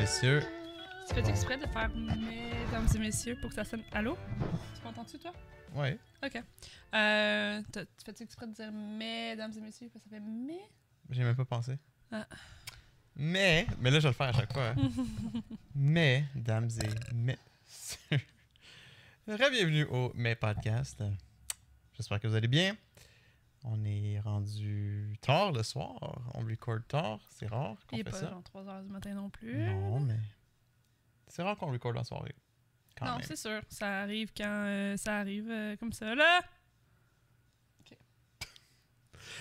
messieurs. Tu fais exprès de faire mesdames et messieurs pour que ça sonne. Allô? Tu m'entends-tu, toi? Ouais. Ok. Euh, tu fais exprès de dire mesdames et messieurs? parce que Ça fait mais? J'ai même pas pensé. Ah. Mais, mais là, je vais le faire à chaque fois. hein. mais, dames et messieurs. Bienvenue au Mes Podcast. J'espère que vous allez bien. On est rendu tard le soir. On record tard. C'est rare qu'on fait pas ça. genre 3h du matin non plus. Non, mais. C'est rare qu'on record en soirée. Quand non, c'est sûr. Ça arrive quand euh, ça arrive euh, comme ça. Là!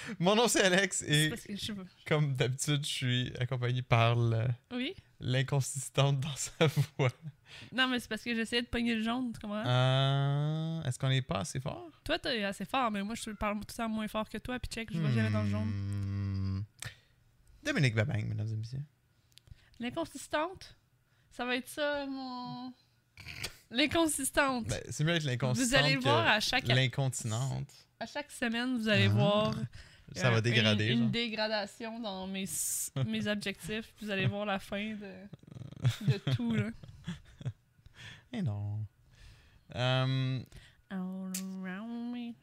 Mon nom c'est Alex et parce que je comme d'habitude, je suis accompagné par le- Oui? L'inconsistante dans sa voix. Non, mais c'est parce que j'essayais de pogner le jaune, tu comprends? Euh, Est-ce qu'on n'est pas assez fort? Toi, t'es assez fort, mais moi, je parle tout le temps moins fort que toi, puis check, je vais jamais dans le jaune. Hmm. Dominique Babang, mesdames et messieurs. L'inconsistante? Ça va être ça, mon... L'inconsistante. Ben, c'est mieux avec l'inconsistante vous allez le voir à chaque, l'incontinente. à chaque semaine, vous allez Ah. voir Ça euh, va dégrader. une, dégradation dans mes, mes objectifs. Vous allez voir la fin de, de tout. Là. Eh non. Euh, All around me.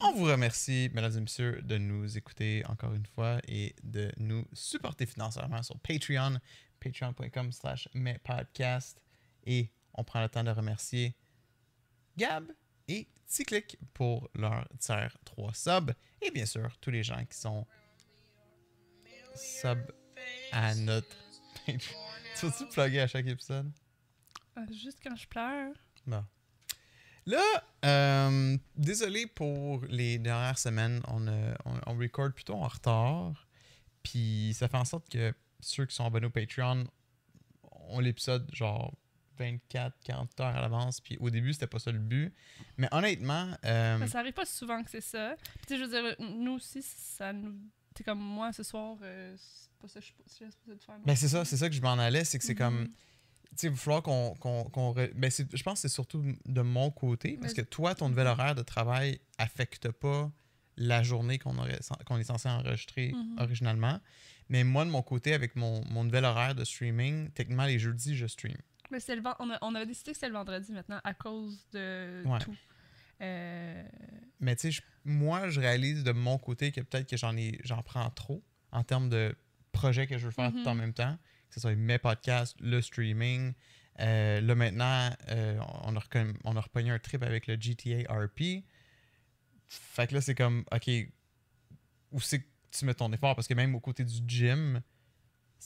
on vous remercie, mesdames et messieurs, de nous écouter encore une fois et de nous supporter financièrement sur Patreon, patreon.com slash mespodcast. Et on prend le temps de remercier Gab et Ticlic pour leur tiers 3 subs. Et bien sûr, tous les gens qui sont sub à notre Patreon. Tu vas-tu plugger à chaque épisode? Ah, Juste quand je pleure. Bon. Là, euh, désolé pour les dernières semaines. On, a- on, on record plutôt en retard. Puis ça fait en sorte que ceux qui sont abonnés au Patreon ont l'épisode genre 24, 40 heures à l'avance. Puis au début, c'était pas ça le but. Mais honnêtement, euh, Mais ça arrive pas souvent que c'est ça. Puis, tu sais, je veux dire, nous aussi, ça nous. T'es comme moi ce soir, euh, c'est pas ça que je suis supposée de faire. ben c'est ça, c'est ça que je m'en allais. C'est que c'est comme. Mhm. Tu sais, il va falloir qu'on. qu'on, qu'on re- ben, je pense que c'est surtout de mon côté. Parce que Mais- toi, ton nouvel horaire de travail affecte pas la journée qu'on, qu'on est censé enregistrer Mhm. originalement. Mais moi, de mon côté, avec mon, mon nouvel horaire de streaming, techniquement, les jeudis, je stream. Mais c'est le on, a, on avait décidé que c'était le vendredi maintenant à cause de Ouais. tout. Euh, Mais tu sais, moi, je réalise de mon côté que peut-être que j'en ai j'en prends trop en termes de projets que je veux faire Mhm. tout en même temps. Que ce soit mes podcasts, le streaming. Euh, là, maintenant, euh, on, a on a repogné un trip avec le GTA RP. Fait que là, c'est comme, OK, où c'est que tu mets ton effort? Parce que même au côté du gym,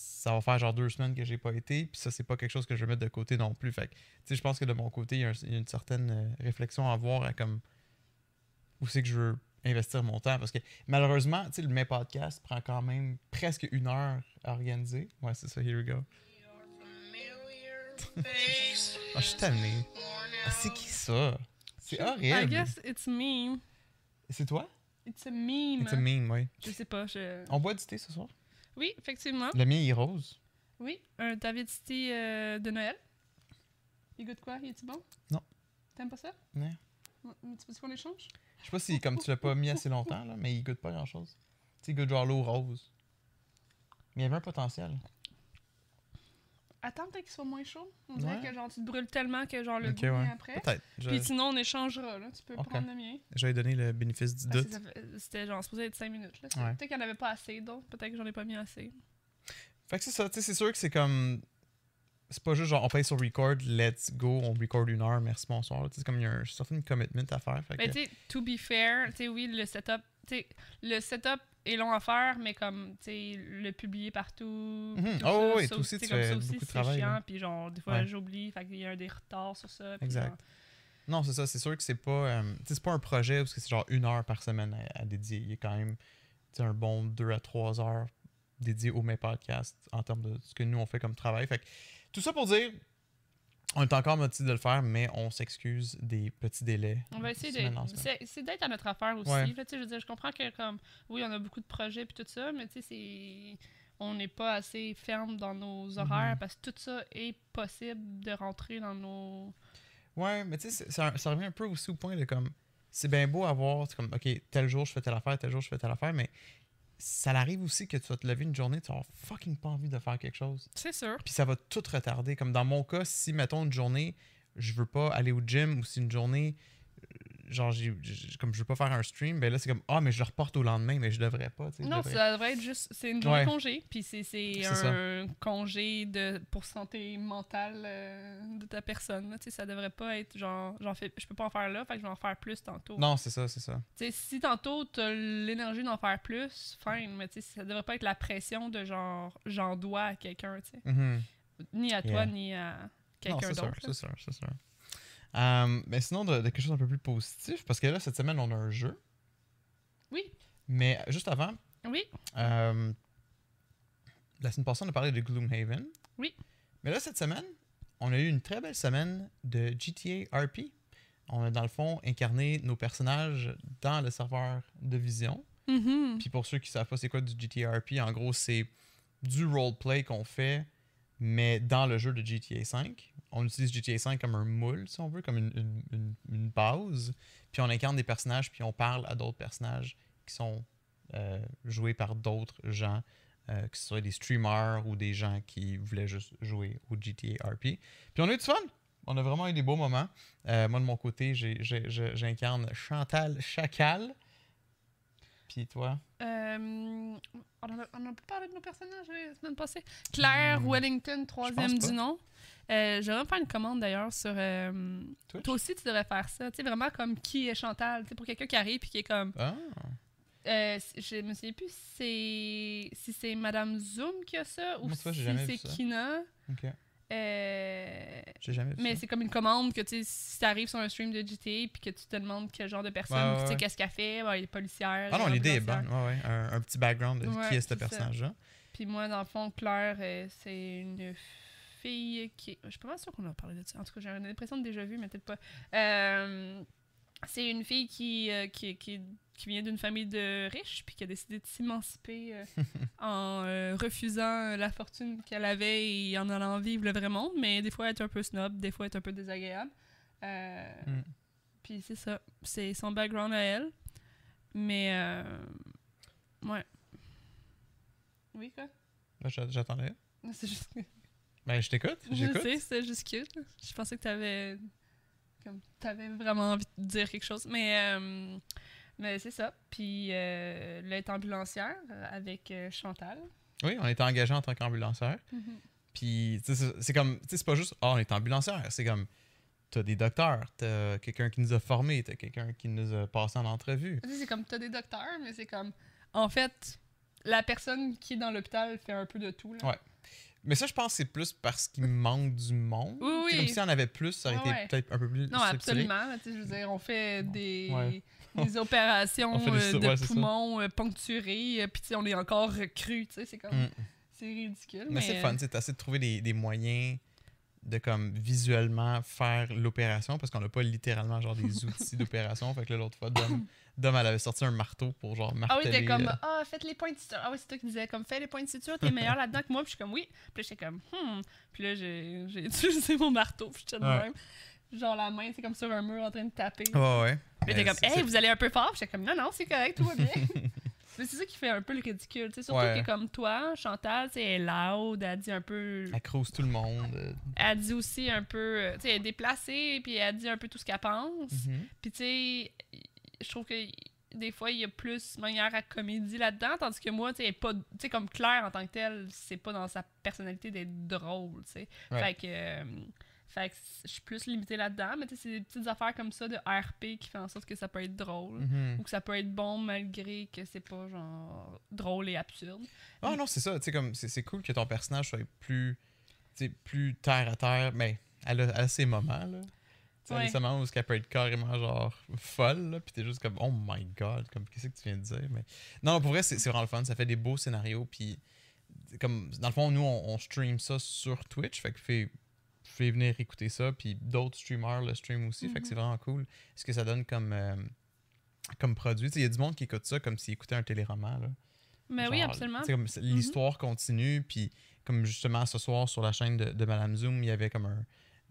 ça va faire genre deux semaines que j'ai pas été. Puis ça, c'est pas quelque chose que je vais mettre de côté non plus. Fait que, je pense que de mon côté, il y a, un- il y a une certaine euh, réflexion à avoir à comme où c'est que je veux investir mon temps. Parce que malheureusement, tu sais, le mes podcast prend quand même presque une heure à organiser. Ouais, c'est ça, here we go. Ah, je suis tanné. Ah, c'est qui ça? C'est I horrible. guess it's me. C'est toi? It's a meme. It's a meme, oui. Je sais pas. Je... On boit du thé ce soir? Oui, effectivement. Le mien, il est rose. Oui, un David City euh, de Noël. Il goûte quoi? Il est-tu bon? Non. T'aimes pas ça? Non. Tu veux qu'on échange? Je sais pas si, comme tu l'as pas mis assez longtemps, là, mais il goûte pas grand-chose. Tu sais, il goûte genre l'eau rose. Mais il y avait un potentiel. Attends peut-être qu'il soit moins chaud. On dirait Ouais. que genre tu te brûles tellement que genre le Ok, goût vient après. Peut-être. Je, Puis sinon on échangera là. Tu peux prendre le mien. je vais lui donner le bénéfice du Parce doute. C'était genre supposé être 5 minutes là. Ouais. Peut-être qu'il n'y en avait pas assez donc peut-être que j'en ai pas mis assez. Fait que c'est ça, tu sais, c'est sûr que c'est comme. C'est pas juste genre on paye sur record, let's go, on record une heure, merci, bonsoir. C'est comme il y a un certain commitment à faire. Fait que, Mais tu sais, to be fair, tu sais, oui, le setup, tu sais, le setup long à faire, mais comme, tu sais, le publier partout. Mhm. tout Oh ça, oui, ça toi aussi, tu fais ça aussi, beaucoup de travail, chiant, puis genre, des fois, Ouais. j'oublie, fait qu'il y a des retards sur ça. Exact. genre- Non, c'est ça, c'est sûr que c'est pas. euh, c'est pas un projet parce que c'est genre une heure par semaine à, à dédier. Il y a quand même un bon deux à trois heures dédiées au mes podcasts en termes de ce que nous on fait comme travail. Fait que, tout ça pour dire. On est encore motivé de le faire, mais on s'excuse des petits délais. On va essayer de. C'est d'être à notre affaire aussi. Ouais. là, je veux dire, je comprends que, comme, oui, on a beaucoup de projets puis tout ça, mais tu sais, c'est. On n'est pas assez ferme dans nos horaires Mhm. parce que tout ça est possible de rentrer dans nos. Ouais, mais tu sais, ça, ça revient un peu aussi au point de comme. C'est bien beau avoir, c'est comme, OK, tel jour je fais telle affaire, tel jour je fais telle affaire, mais ça arrive aussi que tu vas te lever une journée, tu avoir fucking pas envie de faire quelque chose. C'est sûr. Puis ça va tout retarder. Comme dans mon cas, si, mettons, une journée, je veux pas aller au gym ou si une journée, genre, j'ai- j'ai- comme je veux pas faire un stream, ben là, c'est comme, ah, mais je le reporte au lendemain, mais je devrais pas. tu sais, je Non, devrais- ça devrait être juste. C'est une journée Ouais. congé, puis c'est c'est C'est un congé de, pour santé mentale euh, de ta personne. là. Tu sais, ça devrait pas être genre, j'en fais, je peux pas en faire là, fait que je vais en faire plus tantôt. Non, c'est ça, c'est ça. Tu sais, si tantôt t'as l'énergie d'en faire plus, fine, mais tu sais, ça devrait pas être la pression de genre, j'en dois à quelqu'un, tu sais. Mhm. Ni à toi, Yeah. ni à quelqu'un c'est sûr, d'autre. c'est sûr, c'est sûr. Euh, mais sinon, de, de quelque chose un peu plus positif, parce que là, cette semaine, on a un jeu. Oui. Mais juste avant, Oui, euh, la semaine passée, on a parlé de Gloomhaven. Oui. Mais là, cette semaine, on a eu une très belle semaine de GTA RP. On a, dans le fond, incarné nos personnages dans le serveur de Vision. Mhm. Puis pour ceux qui savent pas c'est quoi du GTA RP, en gros, c'est du roleplay qu'on fait, mais dans le jeu de GTA 5. On utilise GTA 5 comme un moule, si on veut, comme une, une- une- une base. Puis on incarne des personnages, puis on parle à d'autres personnages qui sont euh, joués par d'autres gens, euh, que ce soit des streamers ou des gens qui voulaient juste jouer au GTA RP. Puis on a eu du fun! On a vraiment eu des beaux moments. Euh, moi, de mon côté, j'incarne Chantal Chacal. Puis toi? Euh, on, a, on a pas parlé de nos personnages la semaine passée. Claire Hmm. Wellington, troisième du nom. Euh, J'aimerais faire une commande d'ailleurs sur. euh, toi aussi, tu devrais faire ça. Tu sais, vraiment comme qui est Chantal. Tu sais, pour quelqu'un qui arrive et qui est comme. Ah! Euh, je me souviens plus si c'est Madame Zoom qui a ça ou si c'est. Kina. Ok. Euh, J'ai jamais vu mais c'est comme une commande que tu si t'arrives sur un stream de GTA puis que tu te demandes quel genre de personne, Ouais, ouais, tu sais ouais. qu'est-ce qu'elle fait, elle est policière. Ah non, l'idée est bonne. Un, un petit background de qui est ce personnage-là. Puis moi, dans le fond, Claire, euh, c'est une fille qui. Je suis pas sûre qu'on a parlé de ça. En tout cas, j'ai l'impression de déjà vu, mais peut-être pas. Euh, c'est une fille qui, euh, qui, qui, qui vient d'une famille de riches, puis qui a décidé de s'émanciper euh, en euh, refusant la fortune qu'elle avait et en allant vivre le vrai monde. Mais des fois, elle est un peu snob, des fois, elle est un peu désagréable. Mm. Puis c'est ça. C'est son background à elle. Mais. euh, ouais. Oui, quoi? J'a- J'attendais. C'est juste que- Ben, je t'écoute. Je sais, c'était juste cute. Je pensais que t'avais. Comme, t'avais vraiment envie de dire quelque chose. Mais, euh, mais c'est ça. Puis, euh, là, est ambulancière euh, avec euh, Chantal. Oui, on était engagé en tant qu'ambulancière. Puis, tu sais, c'est- c'est comme, tu sais, c'est pas juste, ah, on est ambulancière. C'est comme, t'as des docteurs, t'as quelqu'un qui nous a formés, t'as quelqu'un qui nous a passé en entrevue. C'est comme, t'as des docteurs, mais c'est comme. En fait, la personne qui est dans l'hôpital fait un peu de tout. Là. Ouais. Mais ça, je pense que c'est plus parce qu'il manque du monde. Oui, C'est oui. comme si on avait plus, ça aurait été ouais. peut-être un peu plus Non, absolument. Je veux dire, on fait des, Ouais. des opérations des euh, de ouais, c'est poumons euh, poncturés, euh, puis on est encore cru, tu sais, c'est comme... Mm. C'est ridicule, Mais, mais... c'est fun, tu sais, t'essaies de trouver des, des moyens de comme visuellement faire l'opération parce qu'on n'a pas littéralement genre des outils d'opération. Fait que l'autre fois, Dom, Dom, elle avait sorti un marteau pour genre Ah marteler. oui, t'es comme, euh, ah, faites les points de suture. Ah oui, c'est toi qui disais, comme, fais les points de suture, t'es meilleur là-dedans que moi. Puis je suis comme, oui. Puis là, j'étais comme, hmm. Puis là, j'ai j'ai utilisé mon marteau, puis j'étais de Ouais. même. Genre, la main, c'est comme sur un mur en train de taper. Ouais, ouais. Puis t'es comme, hey, vous allez un peu fort. Puis j'étais comme, non, non, c'est correct, tout va bien. Mais c'est ça qui fait un peu le ridicule. tu sais, surtout Ouais. que comme toi, Chantal, elle est loud, elle dit un peu. Elle crouse tout le monde. Elle dit aussi un peu. euh, Tu sais, elle est déplacée, puis elle dit un peu tout ce qu'elle pense. mhm. Puis tu sais, je trouve que des fois, il y a plus manière à comédie là-dedans, tandis que moi, tu sais, pas. Tu sais, comme Claire en tant que telle, c'est pas dans sa personnalité d'être drôle, tu sais. Ouais. Fait que. euh, fait que je suis plus limitée là-dedans, mais tu sais, c'est des petites affaires comme ça de RP qui fait en sorte que ça peut être drôle. Mhm. Ou que ça peut être bon malgré que c'est pas genre drôle et absurde. Ah non, c'est ça. Tu sais, comme, c'est cool que ton personnage soit plus, sais, plus terre à terre. Mais elle a, ses moments, là. Tu sais, Ouais. moments où elle peut être carrément, genre, folle, là. Puis t'es juste comme, oh my god, comme, qu'est-ce que tu viens de dire? Mais non, pour vrai, c'est c'est vraiment le fun. Ça fait des beaux scénarios. Puis, comme, dans le fond, nous, on, on stream ça sur Twitch. Fait que fait, fait venir écouter ça. Puis d'autres streamers le stream aussi. Fait que c'est vraiment cool. Ce que ça donne comme, euh, comme produit? Il y a du monde qui écoute ça comme s'il écoutait un téléroman, là. Mais oui, Genre, absolument. c'est- L'histoire continue, puis comme justement ce soir sur la chaîne de, de Madame Zoom, il y avait comme un,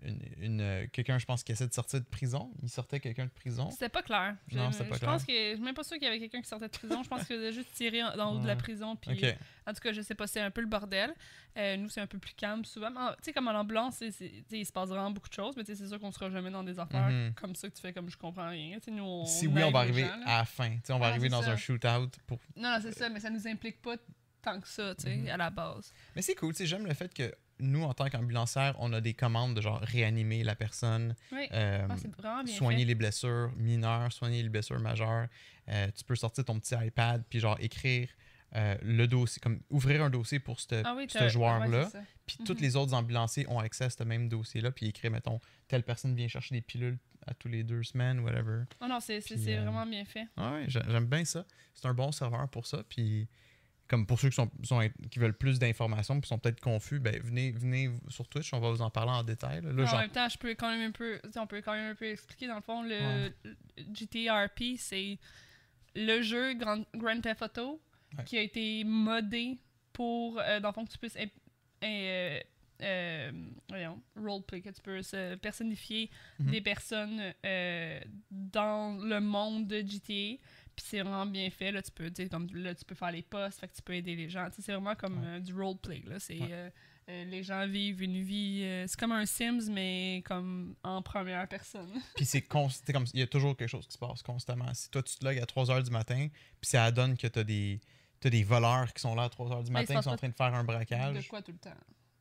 une, une, euh, quelqu'un, je pense, qui essaie de sortir de prison. Il sortait quelqu'un de prison. C'était pas clair. Je- Non, c'était pas Je pense que je suis même pas sûr qu'il y avait quelqu'un qui sortait de prison. Je pense qu'il a juste tiré en- dans le haut de la prison. Puis. En tout cas, je sais pas, c'est un peu le bordel. Euh, nous, c'est un peu plus calme souvent. Tu sais, comme en ambulance, c'est- c'est- tu sais, il se passe vraiment beaucoup de choses. Mais c'est sûr qu'on sera jamais dans des affaires Mhm. comme ça que tu fais comme je comprends rien. Nous, on Si oui, on va arriver gens, à la fin. Tu sais, on va arriver dans ça. un shootout pour. Non, non, c'est ça, mais ça nous implique pas tant que ça, tu sais, Mhm. à la base. Mais c'est cool, tu sais, j'aime le fait que nous, en tant qu'ambulancière, on a des commandes de genre réanimer la personne, Oui. euh, Ah, soigner fait. les blessures mineures, soigner les blessures majeures. Euh, tu peux sortir ton petit iPad puis genre écrire euh, le dossier, comme ouvrir un dossier pour ce Ah oui, ce joueur-là. ouais. Puis tous Mhm. les autres ambulanciers ont accès à ce même dossier-là, puis écrire, mettons, telle personne vient chercher des pilules à tous les deux semaines, whatever. Oh non, c'est vraiment bien fait. J'a- j'aime bien ça. C'est un bon serveur pour ça. Puis, comme pour ceux qui, sont, sont- qui veulent plus d'informations puis sont peut-être confus, ben venez, venez sur Twitch, on va vous en parler en détail. là. En même temps, je peux quand même un peu, on peut quand même un peu expliquer dans le fond le, le GTRP, c'est le jeu Grand, Grand Theft Auto Ouais. qui a été modé pour euh, dans le fond que tu puisses euh, euh, voyons, roleplay, que tu peux se personnifier Mhm. des personnes dans le monde de GTA. Puis c'est vraiment bien fait. Là, tu peux, tu comme, là, tu peux faire les postes, fait que tu peux aider les gens. Tu C'est vraiment comme Ouais. euh, du roleplay. Là. C'est, Ouais. euh, euh, les gens vivent une vie. c'est comme un Sims, mais comme en première personne. Puis c'est comme il y a toujours quelque chose qui se passe constamment. Si toi tu te logs à 3h du matin, puis ça donne que t'as des t'as des voleurs qui sont là à 3h du Mais il matin qui sont en train de faire un de braquage. quoi tout le temps?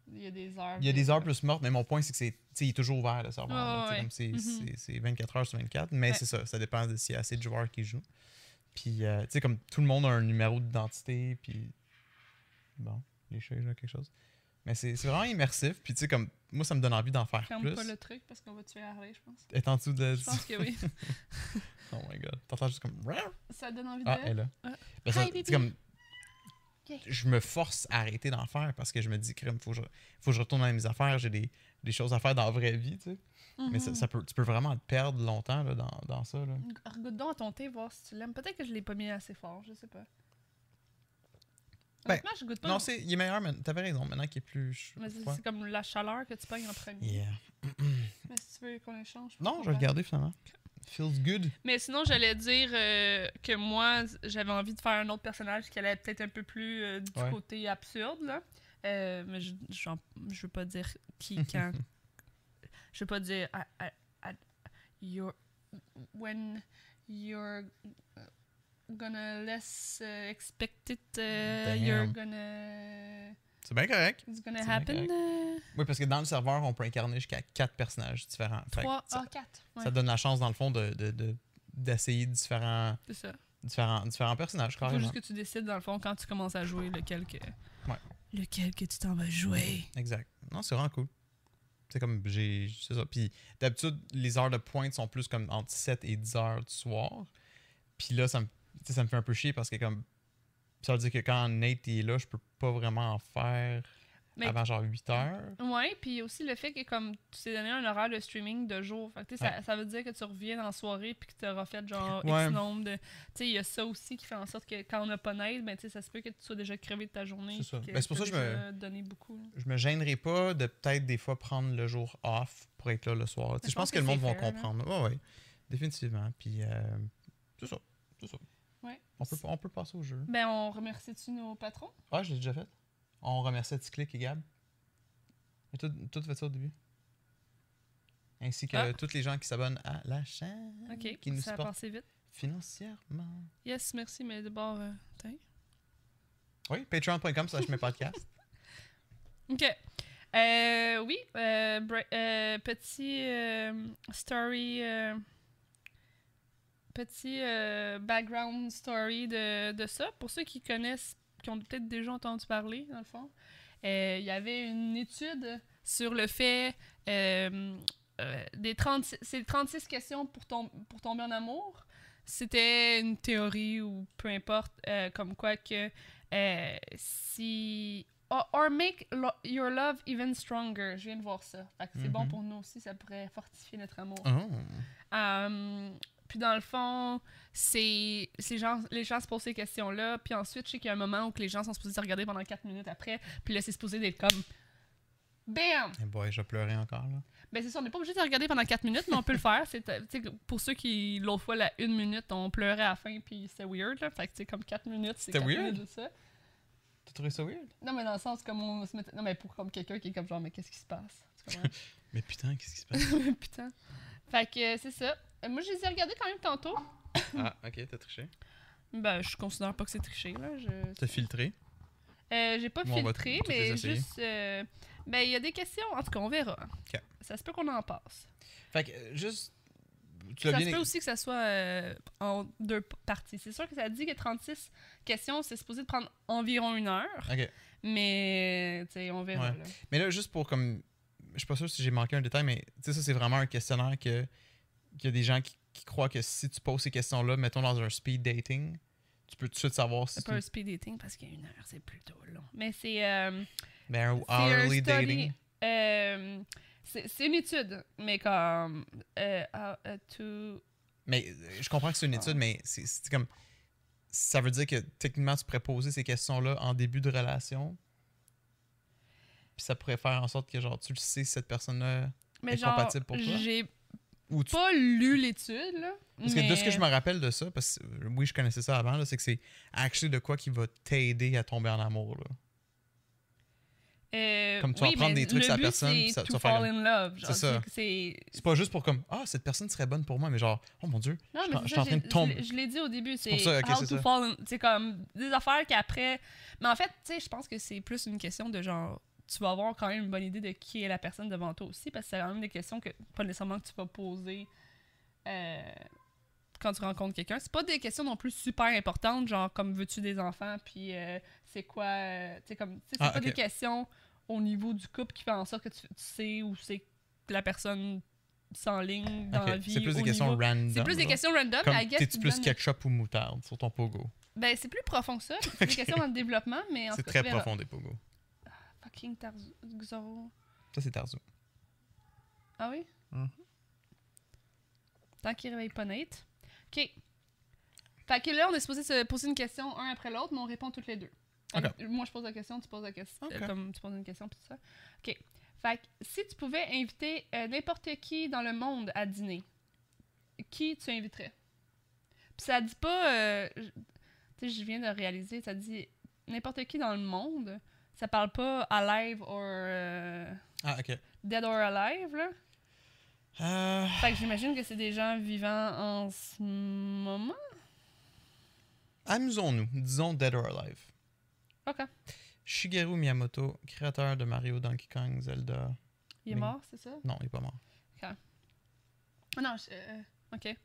Il y a des heures. Il y a des heures plus mortes, mais mon point c'est que c'est tu il est toujours ouvert le serveur. là. Ouais, Tu c'est, Mhm. c'est- c'est 24 heures sur 24, mais Ouais. c'est ça, ça dépend de s'il y a assez de joueurs qui jouent. Puis euh, tu sais comme tout le monde a un numéro d'identité puis bon, les chats là quelque chose. Mais c'est, vraiment immersif, puis tu sais comme moi ça me donne envie d'en faire Ferme plus. pas le truc parce qu'on va tuer Harley, je pense. Être en dessous de Je pense que oui. Oh my god, t'entends juste comme Ça donne envie Ah, de. elle est là. Ah. Ben, ça, Hi, baby. comme, Je me force à arrêter d'en faire parce que je me dis, crème, faut que je, faut que je retourne dans mes affaires, j'ai des, des choses à faire dans la vraie vie, tu sais. Mais ça, Mhm. ça peut, tu peux vraiment te perdre longtemps là, dans, dans ça. Là. Regarde donc à ton thé, voir si tu l'aimes. Peut-être que je l'ai pas mis assez fort, je sais pas. Ben, je goûte pas. Non, c'est, il est meilleur, mais t'avais raison, maintenant qu'il est plus c'est comme la chaleur que tu pognes en premier. Yeah. Mais si tu veux qu'on échange. Non, je vais pourquoi le garder finalement. Feels good. Mais sinon, j'allais dire euh, que moi, j'avais envie de faire un autre personnage qui allait être peut-être un peu plus euh, du Ouais. côté absurde, là. Euh, mais je, je veux pas dire qui, quand. je veux pas dire. I- I- I- you're, when you're gonna less uh, expect it, uh, you're gonna. C'est bien correct. It's gonna happen. correct. uh, Oui, parce que dans le serveur, on peut incarner jusqu'à quatre personnages différents. Trois, ça, ah, quatre. Ouais, ça donne la chance, dans le fond, de, de, de- d'essayer différents, c'est ça. différents, différents personnages, Faut carrément. juste que tu décides, dans le fond, quand tu commences à jouer, lequel que. Ouais. Lequel que tu t'en vas jouer. Exact. Non, c'est vraiment cool. C'est comme, j'ai. C'est ça. Puis d'habitude, les heures de pointe sont plus comme entre 7 et 10 heures du soir. Puis là, ça me, ça me fait un peu chier parce que, comme. Ça veut dire que quand Nate est là, je peux pas vraiment en faire Mais- avant genre 8 heures. Ouais, puis aussi le fait que comme tu t'es donné un horaire de streaming de jour, fait que, ça, ça veut dire que tu reviens en soirée puis que tu auras fait genre Ouais. X nombre de. Tu sais, il y a ça aussi qui fait en sorte que quand on n'a pas d'aide, ben ça se peut que tu sois déjà crevé de ta journée. C'est ça. Ben, c'est pour ça que je me- déjà donné beaucoup. là. Je me gênerai pas de peut-être des fois prendre le jour off pour être là le soir. Je pense que, le monde va comprendre. Ouais, ouais. Définitivement. Puis euh, c'est ça. C'est ça. On peut, on peut passer au jeu. Ben, on remercie-tu nos patrons? Ah, je l'ai déjà fait. On remercie Ticlic et Gab. Et tout, tout fait ça au début. Ainsi que Ah. tous les gens qui s'abonnent à la chaîne. Ok, Qui nous ça a passé vite. financièrement. Yes, merci, mais d'abord, euh. Oui, patreon.com slash mes podcasts. Ok. Euh, oui, euh, euh, petit story. Petit euh, background story de, de ça. Pour ceux qui connaissent, qui ont peut-être déjà entendu parler, dans le fond, euh, il y avait une étude sur le fait. euh, des 36, c'est 36 questions pour, tom- pour tomber en amour. C'était une théorie ou peu importe, comme quoi que si Or, or make lo- your love even stronger. Je viens de voir ça. Fait que c'est bon Mhm. pour nous aussi, ça pourrait fortifier notre amour. Oh. Euh, puis dans le fond, c'est c'est gens, les gens se posent ces questions-là. Puis ensuite, je sais qu'il y a un moment où les gens sont supposés se regarder pendant 4 minutes après. Puis là, c'est supposé d'être comme. Bam! Eh boy, je pleurais encore là. Ben c'est ça, on n'est pas obligé de regarder pendant 4 minutes, mais on peut le faire. C'est, pour ceux qui, l'autre fois, la une minute, on pleurait à la fin, puis c'était weird, là. Fait que, sais, comme 4 minutes, c'est C'était 4 weird? minutes de ça. T'as trouvé ça weird? Non, mais dans le sens, comme on se mettait... Non, mais pour comme quelqu'un qui est comme genre, mais qu'est-ce qui se passe? Mais putain, qu'est-ce qui se passe? Putain. Fait que c'est ça. Euh, moi, je les ai regardés quand même tantôt. ah, ok, t'as triché. Ben, je considère pas que c'est triché, là. Je... T'as filtré? Euh, j'ai pas Bon, filtré, mais juste. euh, ben, il y a des questions. En tout cas, on verra. Ok. Ça se peut qu'on en passe. Fait que, euh, juste. Tu Ça bien. se peut aussi que ça soit euh, en deux parties. C'est sûr que ça dit que 36 questions, c'est supposé de prendre environ une heure. Ok. Mais, tu sais, on verra. Ouais. là. Mais là, juste pour comme. Je suis pas sûr si j'ai manqué un détail, mais tu sais, ça, c'est vraiment un questionnaire que. Qu'il y a des gens qui, qui croient que si tu poses ces questions-là, mettons dans un speed dating, tu peux tout de suite savoir si C'est pas un speed dating parce qu'une heure, c'est plutôt long. Mais c'est. euh, Ben, un hourly dating. euh, c'est une étude, mais comme. euh, uh, to- Mais euh, je comprends que c'est une étude, mais c'est c'est comme. Ça veut dire que techniquement, tu pourrais poser ces questions-là en début de relation. Puis ça pourrait faire en sorte que, genre, tu le sais si cette personne-là. Mais Est genre, compatible pour toi? j'ai Ou tu pas lu l'étude, là. Parce que de ce que je me rappelle de ça, parce que oui, je connaissais ça avant, là, c'est que c'est actually de quoi qui va t'aider à tomber en amour. Là. Euh, Comme tu vas oui, mais des trucs sur la personne, puis ça- tu faire in love. C'est ça. c'est- pas juste pour comme Ah, cette personne serait bonne pour moi, mais genre, oh mon dieu, Non, je suis en train de tomber. je l'ai- dit au début, c'est how to fall in... C'est comme des affaires qu'après... Mais en fait, tu sais, je pense que c'est plus une question de genre... Tu vas avoir quand même une bonne idée de qui est la personne devant toi aussi, parce que c'est quand même des questions que pas nécessairement que tu vas poser euh, quand tu rencontres quelqu'un. C'est pas des questions non plus super importantes, genre comme veux-tu des enfants, puis euh, c'est quoi... euh, tu sais, comme... C'est Ah, pas des questions au niveau du couple qui fait en sorte que tu, tu sais où c'est que la personne s'enligne dans Ok, la vie. C'est plus des questions niveau- random. C'est plus des questions random, t'es-tu tu plus ketchup ou moutarde sur ton pogo? Ben, c'est plus profond que ça. C'est des questions dans le développement, mais en C'est tout cas, très profond des pogo. Fucking Tarzu... Xoro. Ça, c'est Tarzo. Ah oui? Mhm. Tant qu'il réveille pas Nate. OK. Fait que là, on est supposé se poser une question un après l'autre, mais on répond toutes les deux. Que Moi, je pose la question, tu poses la question. Euh, comme tu poses une question, puis tout ça. OK. Fait que si tu pouvais inviter euh, n'importe qui dans le monde à dîner, qui tu inviterais? Puis ça dit pas... euh, tu sais, je viens de réaliser, ça dit n'importe qui dans le monde. Ça parle pas alive or... euh, Ah, ok. dead or alive, là? Euh, Fait que j'imagine que c'est des gens vivants en ce moment. Amusons-nous. Disons Dead or Alive. Ok. Shigeru Miyamoto, créateur de Mario, Donkey Kong, Zelda. Il est mort, c'est ça? Non, il est pas mort. Ah non, je- euh, ok.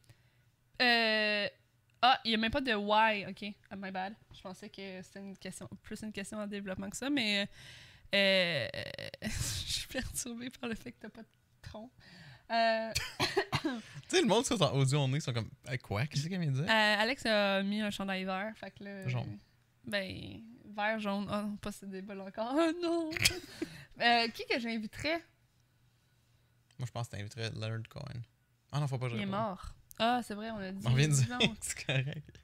Euh, ah, il n'y a même pas de why, ok. Ah, my bad. Je pensais que c'était une question, plus une question en développement que ça, mais euh, je suis perturbée par le fait que t'as pas de tronc. Euh, Tu sais, le monde sur son audio only, ils sont comme Eh, Quoi? Qu'est-ce qu'elle vient de dire? Euh, Alex a mis un chandail vert, fait que là... Jaune. Ben, vert, jaune. Oh, non, pas ce débat-là encore. Oh non! Euh, qui que j'inviterais? Moi, je pense que t'inviterais Leonard Cohen. Ah non, faut pas que je Il est mort. Ah, c'est vrai, on a dit. On vient de dire, c'est correct.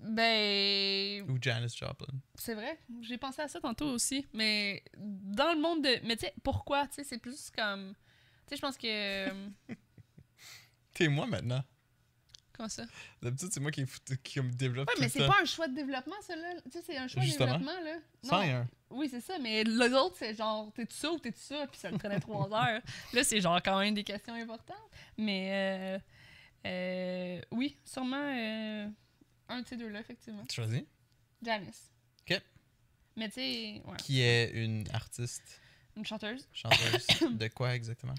Ben, Ou Janis Joplin. c'est vrai. J'ai pensé à ça tantôt aussi. Mais dans le monde de. Mais tu sais, pourquoi? Tu sais, c'est plus comme. Tu sais, je pense que. T'es moi maintenant. Comment ça? D'habitude, c'est moi qui, qui me développe Ouais, tout mais le c'est pas un choix de développement, ça, là. Tu sais, c'est un choix Justement. de développement, là. Un. Oui, c'est ça, mais les autres, c'est genre, t'es-tu ça ou t'es-tu ça, puis ça te prenait trois heures. Là, c'est genre quand même des questions importantes. Mais, euh, euh, oui, sûrement euh, un de ces deux-là, effectivement. Tu choisis? Janice. Ok. Mais tu sais, ouais, Qui est une artiste, une chanteuse. chanteuse de quoi exactement?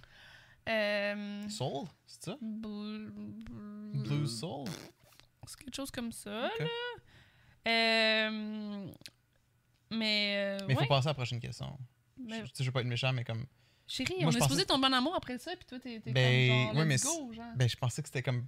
Euh, Soul C'est ça? Bl- bl- Blue Soul C'est quelque chose comme ça, Ok. là. Euh, mais, euh, Mais il faut passer à la prochaine question. mais- Je, je veux pas être méchant, mais comme. Chérie, moi, on est pensais- supposé tomber en amour après ça, puis toi, t'es Ben, comme genre, let's mais go, genre. Ben, je pensais que c'était comme.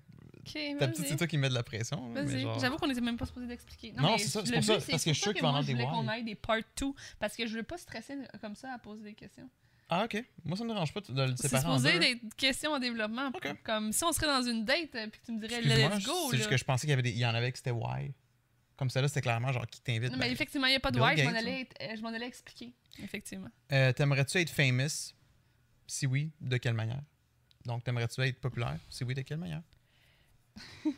Ok, D'habitude, vas-y. c'est toi qui mets de la pression. genre- J'avoue qu'on était même pas supposé d'expliquer. Non, c'est ça, c'est pour ça, parce que je suis sûr qu'il va en je voulais qu'on aille des part 2 parce que je veux pas stresser comme ça à poser des questions. Ah, ok. Moi, ça me dérange pas de le C'est séparer en deux. supposé des questions en développement. Ok. Comme si on serait dans une date puis que tu me dirais let's go. c'est juste que je pensais qu'il y, avait des... y en avait que c'était why. Comme ça, là, c'était clairement genre qui t'invite. Non, mais ben, effectivement, il n'y a pas de why. Je m'en Gates, allais, être- euh, je m'en allais expliquer. Effectivement. euh, T'aimerais-tu être famous? Si oui, de quelle manière? Donc, t'aimerais-tu être populaire? Si oui, de quelle manière?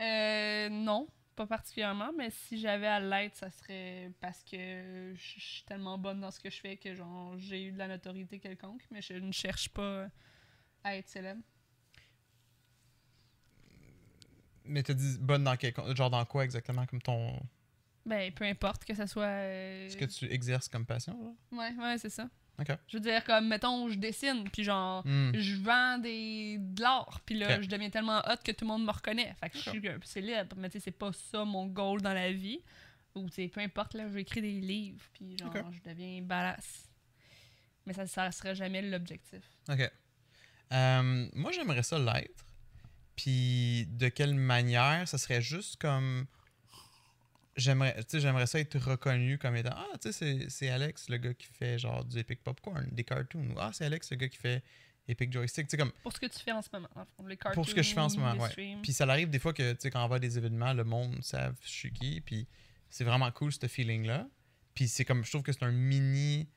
Euh, non, pas particulièrement, mais si j'avais à l'être, ça serait parce que je suis tellement bonne dans ce que je fais que genre j'ai eu de la notoriété quelconque, mais je ne cherche pas à être célèbre. Mais t'as dit bonne dans quel... Genre dans quoi exactement? Comme ton... Ben, peu importe que ça soit. euh, Ce que tu exerces comme passion, genre? Ouais, ouais, c'est ça. Je veux dire, comme, mettons, je dessine, puis genre, Hmm. je vends des, de l'art, puis là, je deviens tellement hot que tout le monde me reconnaît. Fait que je suis un peu célèbre, mais tu sais, c'est pas ça mon goal dans la vie. Ou, tu sais, peu importe, là, j'écris des livres, puis genre, je deviens badass. Mais ça, ça serait jamais l'objectif. OK. Euh, moi, j'aimerais ça l'être. Puis de quelle manière? Ça serait juste comme... J'aimerais, j'aimerais ça être reconnu comme étant Ah, tu sais, c'est- Alex, le gars qui fait genre du Epic Popcorn, des cartoons. Ou Ah, c'est Alex, le gars qui fait Epic Joystick. Comme... Pour ce que tu fais en ce moment, les cartoons, Pour ce que je fais en ce moment, ouais. Puis ça arrive des fois que, tu sais, quand on va à des événements, le monde savent je suis qui. Puis c'est vraiment cool, ce feeling-là. Puis c'est comme, je trouve que c'est un mini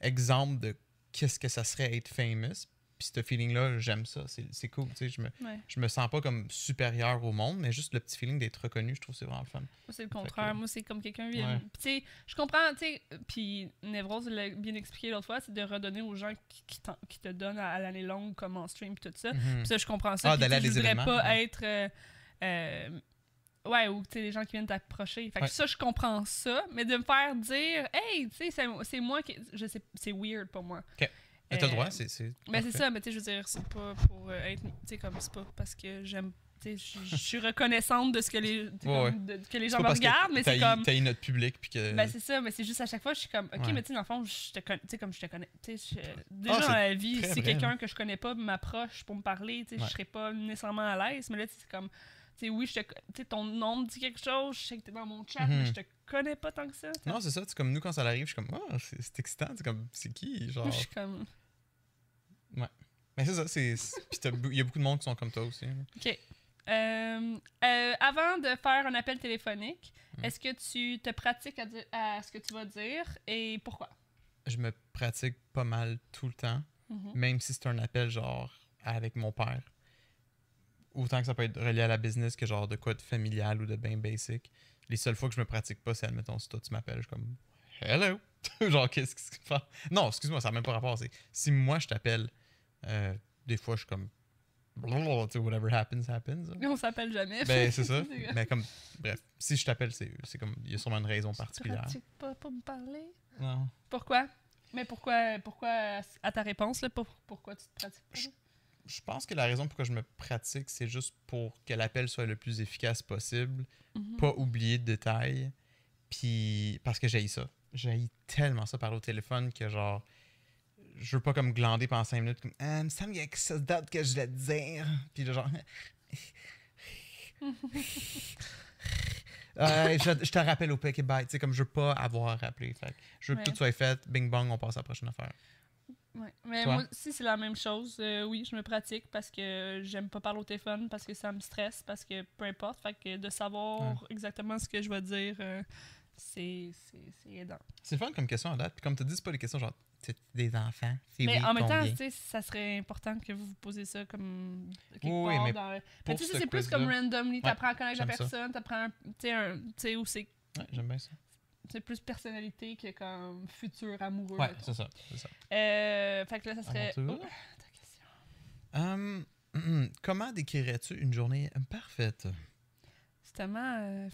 exemple de qu'est-ce que ça serait être famous. Puis ce feeling-là, j'aime ça. C'est cool, tu sais. Je me, Ouais. je me sens pas comme supérieur au monde, mais juste le petit feeling d'être reconnu, je trouve que c'est vraiment le fun. Moi, c'est le que- contraire. Moi, c'est comme quelqu'un Ouais. sais, je comprends, tu sais, puis Névrose l'a bien expliqué l'autre fois, c'est de redonner aux gens qui, qui, qui te donnent à, à l'année longue, comme en stream, puis tout ça. Mhm. Puis ça, je comprends ça. Ah, d'aller je voudrais pas ouais. être. euh, euh, ouais, ou tu les gens qui viennent t'approcher. Fait que Ouais. ça, je comprends ça. Mais de me faire dire, hey, tu sais, c'est- moi qui. Je sais, c'est weird pour moi. Mais t'as le Euh, droit, c'est. Mais c'est ça, mais tu sais, je veux dire, c'est pas pour euh, être. Tu sais, comme c'est pas parce que j'aime. Tu sais, je- suis reconnaissante de ce que les, Ouais, comme, de- que les gens me regardent, mais c'est comme. T'as eu notre public, puis que. Ben, c'est ça, mais c'est juste à chaque fois, je suis comme, ok, Ouais. mais tu sais, dans le fond, je te connais, tu sais, comme je te connais. Tu sais, je- déjà Ah, dans la vie, si quelqu'un que je connais pas m'approche pour me parler, tu sais, Ouais. je serais pas nécessairement à l'aise, mais là, tu sais, c'est comme, tu sais, oui, je te, co- tu sais, ton nom me dit quelque chose, je sais que t'es dans mon chat, Mhm. mais je te connais pas tant que ça. Non, c'est ça. C'est comme nous, quand ça arrive, je suis comme, ah, c'est excitant. C'est comme, c'est qui? Genre. Je suis comme, Mais c'est ça. c'est Puis il y a beaucoup de monde qui sont comme toi aussi. là. ok. Euh, euh, avant de faire un appel téléphonique, Hmm. est-ce que tu te pratiques à, dire- à ce que tu vas dire et pourquoi? Je me pratique pas mal tout le temps. Mhm. même si c'est un appel genre avec mon père. Autant que ça peut être relié à la business que genre de quoi de familial ou de bien basic. Les seules fois que je me pratique pas, c'est admettons si toi tu m'appelles, je suis comme Hello! genre qu'est-ce qui se passe? Non, excuse-moi, ça n'a même pas rapport. C'est si moi je t'appelle, euh, des fois je suis comme tu whatever happens, happens. On s'appelle jamais. Ben c'est ça. Mais comme bref, si je t'appelle, c'est c'est comme il y a sûrement une raison Tu particulière. pratiques pas pour me parler? Non. Pourquoi? Mais pourquoi, pourquoi à ta réponse, là, pour- pourquoi tu te pratiques pas? Je pense que la raison pourquoi je me pratique, c'est juste pour que l'appel soit le plus efficace possible. Mhm. pas oublier de détails. Puis, parce que j'ai ça. J'ai tellement ça parler au téléphone que genre, je veux pas comme glander pendant 5 minutes, comme, ah, il me semble qu'il y a quelque chose d'autre que je voulais te dire. Puis genre, Euh, je, je te rappelle au paquet bye. Tu sais, comme je veux pas avoir rappelé. Fait je veux Ouais. que tout soit fait. Bing bang, on passe à la prochaine affaire. Ouais. Mais Toi? moi aussi, c'est la même chose. Euh, oui, je me pratique parce que j'aime pas parler au téléphone, parce que ça me stresse, parce que peu importe. Fait que de savoir exactement ce que je vais dire, euh, c'est aidant. C'est fun comme question à date. Puis comme tu dis, c'est pas des questions genre, des enfants. Mais oui, en même temps, combien? tu sais, ça serait important que vous vous posiez ça comme quelque Oui, part mais dans- Mais tu sais, ce c'est plus comme randomly, t'apprends à connaître la personne, t'apprends, tu sais, un- tu sais, où c'est Ouais, j'aime bien ça. c'est plus personnalité que comme futur amoureux. Ouais, c'est ça. Ça. Euh, fait que là, ça serait. Oh, ta question. Hum, hum, comment décrirais-tu une journée parfaite? Euh,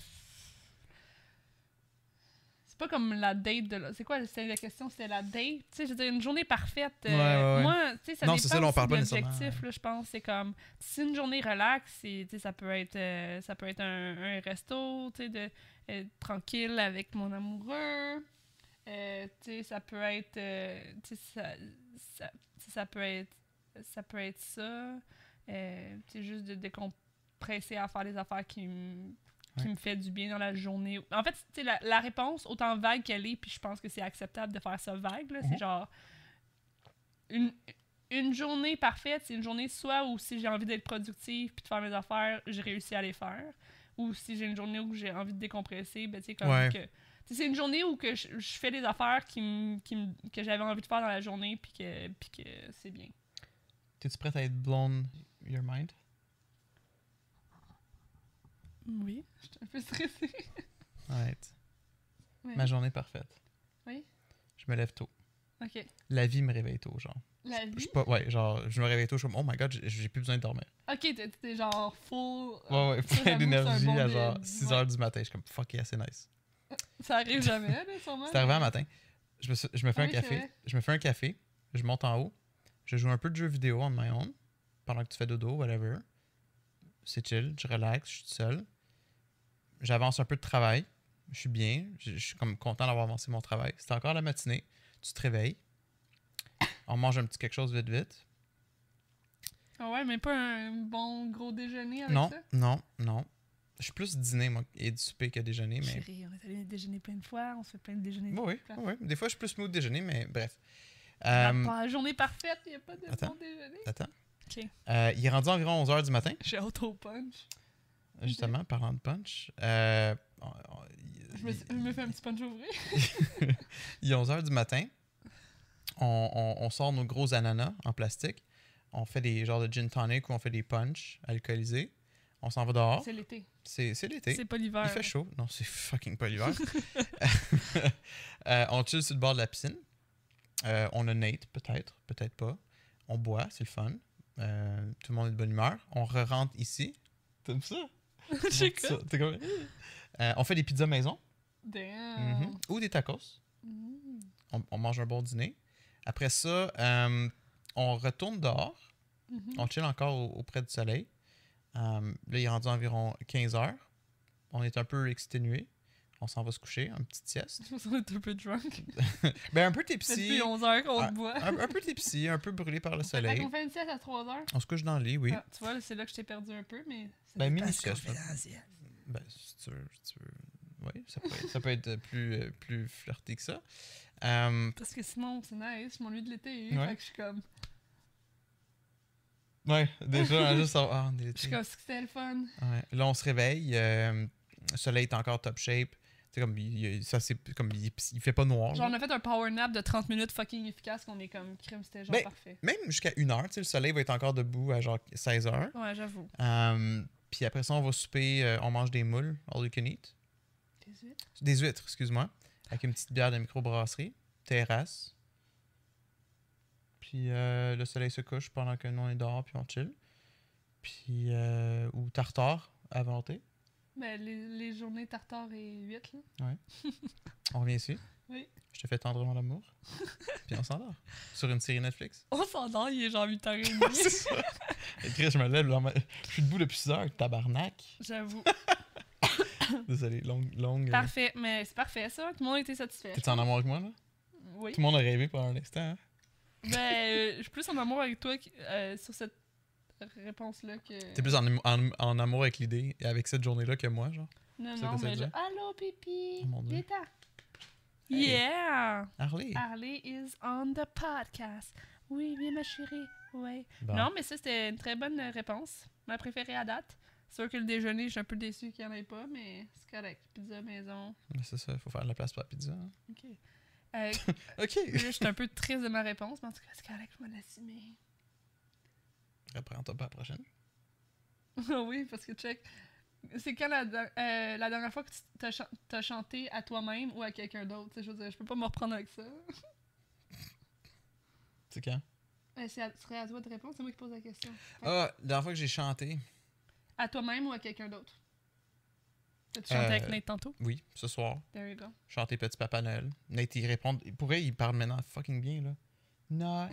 C'est pas comme la date de. la- C'est quoi la question? C'était la date? Tu sais, je veux dire, une journée parfaite. euh, Ouais, ouais, ouais. Moi, tu sais, ça Non, dépend ça, là, on parle pas l'objectif, là, je pense. C'est comme. Si une journée relax, tu sais, ça peut être, euh, ça peut être un, un resto, tu sais, de, euh, tranquille avec mon amoureux. Tu sais, ça peut être. tu sais, ça, ça, ça peut être. Ça peut être ça. Tu sais, juste de décompresser à faire des affaires qui me qui Ouais. me fait du bien dans la journée. En fait, la, la réponse, autant vague qu'elle est, puis je pense que c'est acceptable de faire ça vague, là, c'est Mhm. genre une, une journée parfaite, c'est une journée soit où si j'ai envie d'être productive puis de faire mes affaires, j'ai réussi à les faire, ou si j'ai une journée où j'ai envie de décompresser, ben tu sais comme Ouais. que C'est une journée où que je, je fais des affaires qui m- qui m- que j'avais envie de faire dans la journée, puis que, que c'est bien. T'es-tu prête à être blown your mind? Oui. Je suis un peu stressée. Alright. Oui. Ma journée parfaite. Oui. Je me lève tôt. Ok. La vie me réveille tôt, genre. La Je vie? suis pas, ouais, genre, je me réveille tôt, je suis comme, oh my god, j'ai- plus besoin de dormir. Ok, t'es- genre full. Ouais, ouais, ça, plein d'énergie bon à genre ouais. 6 h du matin. Je suis comme, fuck yeah, c'est nice. Ça arrive jamais, là, sûrement. C'est arrivé un matin. Je me, je me fais Ah un oui, café. Je me fais un café. Je monte en haut. Je joue un peu de jeux vidéo on my own. Pendant que tu fais dodo, whatever. C'est chill. Je relaxe. Je suis seul. J'avance un peu de travail. Je suis bien. Je, je suis comme content d'avoir avancé mon travail. C'est encore la matinée. Tu te réveilles. On mange un petit quelque chose vite vite. Ah ouais, mais pas un bon gros déjeuner avec non, ça? non, non. Je suis plus dîner moi, et du souper que déjeuner, mais Chérie, on est allé déjeuner plein de fois, on se fait plein de déjeuners. Oui, oui, oui, oui. Des fois, je suis plus mood déjeuner, mais bref. Euh, la journée parfaite, il n'y a pas de attends. bon déjeuner. attends. Euh, il est rendu environ 11h du matin, J'ai auto-punch. Justement, parlant de punch. Euh, on- on- Je me, je me fais un petit punch ouvrir. il est 11h du matin. On, sort nos gros ananas en plastique. On fait des genres de gin tonic ou on fait des punch alcoolisés. On s'en va dehors. C'est l'été. C'est c'est l'été. C'est pas l'hiver. Il fait chaud. Non, c'est fucking pas l'hiver. Euh, on chill sur le bord de la piscine. Euh, on a Nate, peut-être, peut-être pas. On boit, c'est le fun. Tout le monde est de bonne humeur. On re-rentre ici. T'aimes ça? T'es comme- Euh, on fait des pizzas maison. Damn. Mhm. Ou des tacos. Mm. On, on mange un bon dîner. Après ça, euh, on retourne dehors. Mhm. On chill encore au- auprès du soleil. Euh, là, il est rendu environ 15 heures. On est un peu exténué. On s'en va se coucher, un petit sieste. Qu'on est un peu drunk. Ben, un peu Ça fait tipsy. depuis 11 heures qu'on Ah, boit. Un, un peu tipsy, un peu brûlé par le Fait soleil. qu'on fait une sieste à 3 heures? On se couche dans le lit, oui. Ah, tu vois, c'est là que je t'ai perdu un peu, mais. c'est Ben, pas mini super sieste, là. confidentiel. Ben, si tu veux. si tu veux. Oui, ça peut, être, ça peut être plus, euh, plus flirty que ça. Euh, Parce que sinon, c'est nice, je m'ennuie de l'été. Ouais. Fait que je suis comme. ouais, déjà, juste ça. Ah, on est Je suis comme, c'était le fun. Ouais. Là, on se réveille. euh, le soleil est encore top shape. C'est comme, il, il- ça, c'est comme, il, il fait pas noir. Genre, on a fait un power nap de 30 minutes fucking efficace qu'on est comme crime, c'était genre Ben, parfait. Même jusqu'à une heure, tu sais, le soleil va être encore debout à genre 16 heures. Ouais, j'avoue. Euh, puis après ça, on va souper, euh, on mange des moules, all you can eat. Des huîtres? Des huîtres, excuse-moi. Avec une petite bière de microbrasserie. Terrasse. Puis euh, le soleil se couche pendant que nous on est dehors, puis on chill. Puis, euh, ou tartare à volonté. Ben, les, les journées tartare et huîtres, là. On revient ici? Oui. Je te fais tendrement l'amour. puis on s'endort. Sur une série Netflix? On s'endort, il est genre 8h30. C'est ça. Et Chris, je me lève. je suis debout depuis 6 heures, tabarnak. J'avoue. Désolé, longue. longue euh, Parfait, mais c'est parfait ça. Tout le monde était satisfait. T'es en amour avec moi, là? Oui. Tout le monde a rêvé pendant un instant. hein? Ben, euh, je suis plus en amour avec toi euh, sur cette réponse-là que. T'es plus en, en- en amour avec l'idée et avec cette journée-là que moi, genre? Non, non, mais dit? Allô, Pipi! Oh. Hey. Yeah! Harley. Harley is on the podcast. Oui, bien ma chérie. Ouais. Bon. Non, mais ça, c'était une très bonne euh, réponse. Ma préférée à date. C'est sûr que le déjeuner, je suis un peu déçu qu'il n'y en ait pas, mais c'est correct. Pizza maison. Mais C'est ça, il faut faire de la place pour la pizza. hein. OK. Euh, Ok. là, je suis un peu triste de ma réponse, mais en tout cas, c'est correct, je m'en assumer. Reprends-toi pas la prochaine. oui, parce que check. C'est quand la, euh, la dernière fois que tu t'as chan- t'as chanté à toi-même ou à quelqu'un d'autre? Je veux dire, je peux pas me reprendre avec ça. C'est quand? Euh, c'est à- ce serait à toi de répondre, c'est moi qui pose la question. Ah, la dernière fois que j'ai chanté, À toi-même ou à quelqu'un d'autre? T'as-tu chanté Euh, avec Nate tantôt? oui, ce soir, There you go. chanté Petit Papa Noël. Nate, il répond. Pour vrai, il parle maintenant fucking bien, là. Noël.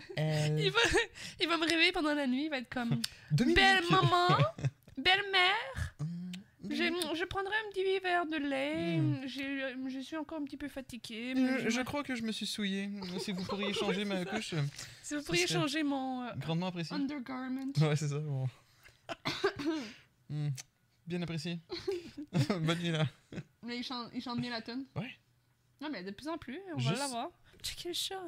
Il va, il va me réveiller pendant la nuit, il va être comme. Belle maman, belle mère, Hum, je, je prendrai un petit verre de lait, Mm. j'ai- je suis encore un petit peu fatiguée. mais Je, crois que je me suis souillé. Si vous pourriez changer ma couche, euh, Si vous pourriez changer mon euh, grandement apprécié. undergarment. Ouais, c'est ça. bon. Hmm, Bien apprécié. Bonne nuit, là. Mais il chante, il chante bien la tune. Ouais. Non, mais de plus en plus, on Juste- va l'avoir. Checker le chat.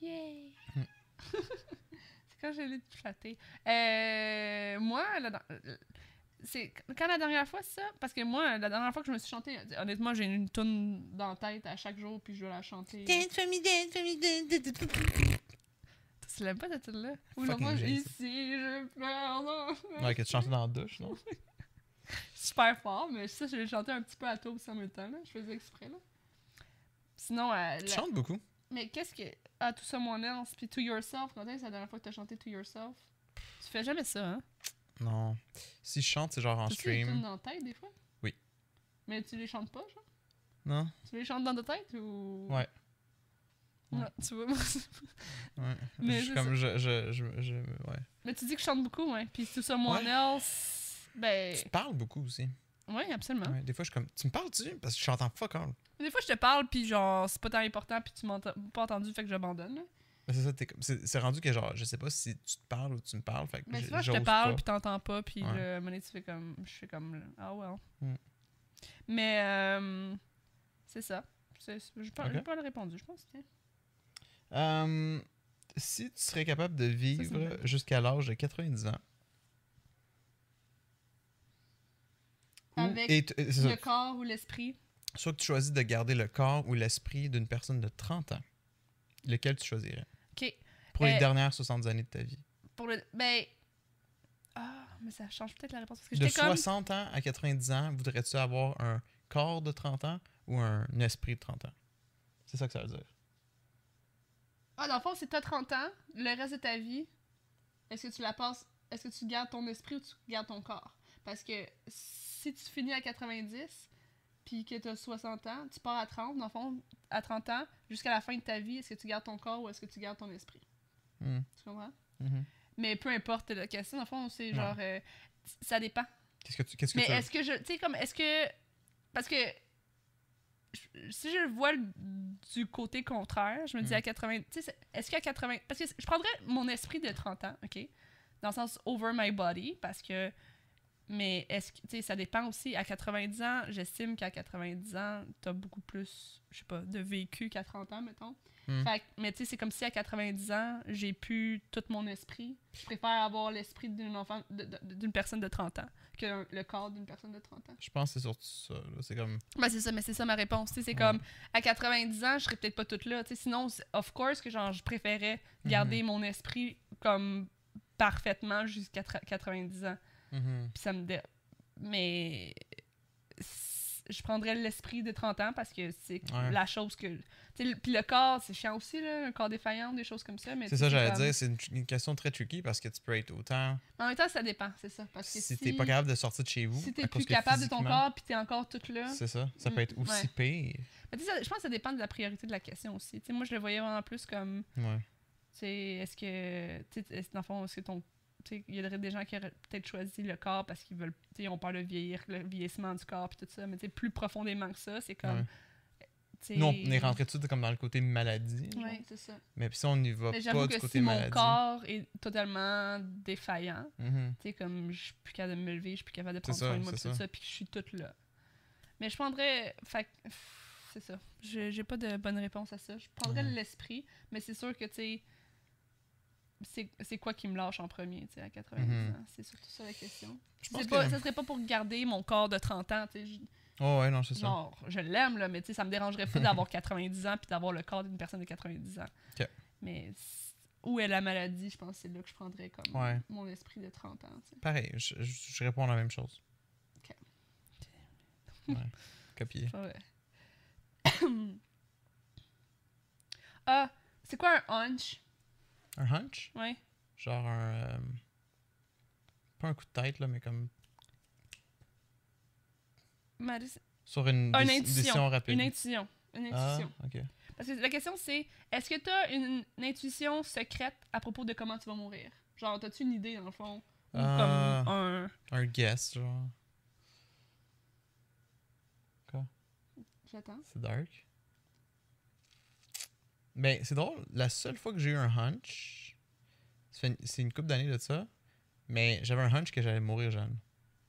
Yay! C'est quand j'ai de flatter. Euh, moi, la, c'est quand la dernière fois, c'est ça? Parce que moi, la dernière fois que je me suis chanté, honnêtement, j'ai une tune dans la tête à chaque jour, puis je dois la chanter. Dance for me, dance for me, dance, dance, dance. Tu l'aimes pas cette tune-là? Ou Fucking genre, Jason. ici, je pleure. non. Ouais, que tu chantes dans la douche, non? Super fort, mais ça, je l'ai chanté un petit peu à aussi en même temps, là. Je faisais exprès, là. Sinon, euh, Tu la- chantes beaucoup. Mais qu'est-ce que. Ah, tout ça, mon else, puis To Yourself, quand est-ce la dernière fois que t'as chanté To Yourself? Tu fais jamais ça, hein? Non. Si je chante, c'est genre en Tu sais, les stream. dans ta tête, des fois? Oui. Mais tu les chantes pas, genre? Non? Tu les chantes dans ta tête ou? Ouais. Ouais, tu vois, moi. Ouais. Mais je, comme je, je, je, je- ouais. Mais tu dis que je chante beaucoup, ouais. Puis tout ça, Ouais. else. Ben. Tu parles beaucoup aussi. Ouais, absolument. Ouais, des fois, je suis comme. Tu me parles-tu? Parce que je en fuck all. Des fois, je te parle, puis genre, c'est pas tant important, puis tu m'as pas entendu, fait que j'abandonne. Mais c'est ça, c'est rendu que genre, je sais pas si tu te parles ou tu me parles. Fait que Mais tu vois, je te parle, puis t'entends pas, puis Ouais. le tu fais comme. Je fais comme. Ah, well. Mm. Mais, euh, c'est ça. C'est- J'ai pas, pas répondu, je pense. Euh, si tu serais capable de vivre jusqu'à l'âge de 90 ans. Avec et t- euh, ça, Le corps ou l'esprit? soit que tu choisis de garder le corps ou l'esprit d'une personne de 30 ans, lequel tu choisirais? Ok. pour les Euh, dernières 60 années de ta vie Pour le. Ben. Ah, mais ça change peut-être la réponse. Parce que De j'étais comme. 60 ans à 90 ans, voudrais-tu avoir un corps de 30 ans ou un esprit de 30 ans? C'est ça que ça veut dire. Ah, dans le fond, c'est t'as 30 ans, le reste de ta vie, est-ce que tu la passes, est-ce que tu gardes ton esprit ou tu gardes ton corps? Parce que si tu finis à 90, puis que t'as 60 ans, tu pars à 30, dans le fond, à 30 ans, jusqu'à la fin de ta vie, est-ce que tu gardes ton corps ou est-ce que tu gardes ton esprit? Hmm. Tu comprends? Mhm. Mais peu importe la question, dans le fond, c'est genre, euh, ça dépend. Qu'est-ce que tu, qu'est-ce que Mais tu est-ce que je. Tu sais, comme, est-ce que. Parce que. je- Si je le vois du côté contraire, je me dis Mm. à 80. Tu sais, c'est- est-ce qu'à 80. Parce que je prendrais mon esprit de 30 ans, OK? Dans le sens over my body, parce que. Mais est-ce que. Ça dépend aussi. À 90 ans, j'estime qu'à 90 ans, t'as beaucoup plus, je sais pas, de vécu qu'à 30 ans, mettons. Mm. Fait mais tu sais, c'est comme si à 90 ans, j'ai pu tout mon esprit. Je préfère avoir l'esprit d'une enfant, d'une personne de 30 ans que le corps d'une personne de 30 ans. Je pense que c'est surtout ça. là. C'est comme. Ben c'est ça, mais c'est ça ma réponse. C'est Ouais. comme, à 90 ans, je serais peut-être pas toute là. Sinon, of course, que genre, je préférais garder mon esprit comme parfaitement jusqu'à tra- 90 ans. Mhm. Puis ça me... dé- Mais... Je prendrais l'esprit de 30 ans parce que c'est Ouais. la chose que... Puis le corps, c'est chiant aussi, là, un corps défaillant, des choses comme ça. mais C'est ça, j'allais dire. C'est une, une question très tricky parce que tu peux être autant. En même temps, ça dépend, c'est ça. Parce que Si, si, t'es pas capable de sortir de chez vous. si t'es plus capable de ton corps puis t'es encore toute là... C'est ça. Ça peut Mm, être aussi pire. Mais ça- je pense que ça dépend de la priorité de la question aussi. Tu sais, moi, je le voyais vraiment plus comme... Ouais. Est-ce que, dans le fond, est-ce que ton, il y aurait des gens qui auraient peut-être choisi le corps parce qu'ils veulent, tu sais, ils ont peur de vieillir, le vieillissement du corps puis tout ça, mais tu sais, plus profondément que ça, c'est comme, Ouais. Nous, on est rentré tout de suite comme dans le côté maladie. Ouais, c'est ça. Mais puis si on n'y va pas du côté si mon maladie. corps est totalement défaillant, Mhm. tu sais, comme je suis plus capable de me lever, je suis plus capable de prendre soin de moi, tout ça. puis je suis toute là. Mais je prendrais, fait c'est ça. Je- J'ai pas de bonne réponse à ça. Je prendrais l'esprit, mais c'est sûr que, tu sais, c'est c'est quoi qui me lâche en premier, tu sais, à 90 Mhm. ans? C'est surtout ça la question. Je C'est pense pas, que- Ça serait pas pour garder mon corps de 30 ans, tu sais. je- Oh, ouais, non, c'est ça. Genre, je l'aime, là, mais tu sais, ça me dérangerait pas d'avoir 90 ans puis d'avoir le corps d'une personne de 90 ans. Mais où est la maladie, je pense que c'est là que je prendrais comme Ouais. mon esprit de 30 ans, tu sais. Pareil, je, je, je réponds la même chose. Ok. Ouais. Copier. Ah, c'est quoi un hunch? Un hunch? Ouais. Genre un. euh, pas un coup de tête, là, mais comme. Sur une, intuition. décision rapide. Une intuition. Une ah, intuition. ok. Parce que la question c'est est-ce que tu as une, une intuition secrète à propos de comment tu vas mourir? Genre, t'as-tu une idée dans le fond? Ou Ah. comme un. Un guess, genre. J'attends. C'est dark. Ben, c'est drôle. La seule fois que j'ai eu un hunch, c'est une couple d'années de ça, mais j'avais un hunch que j'allais mourir jeune.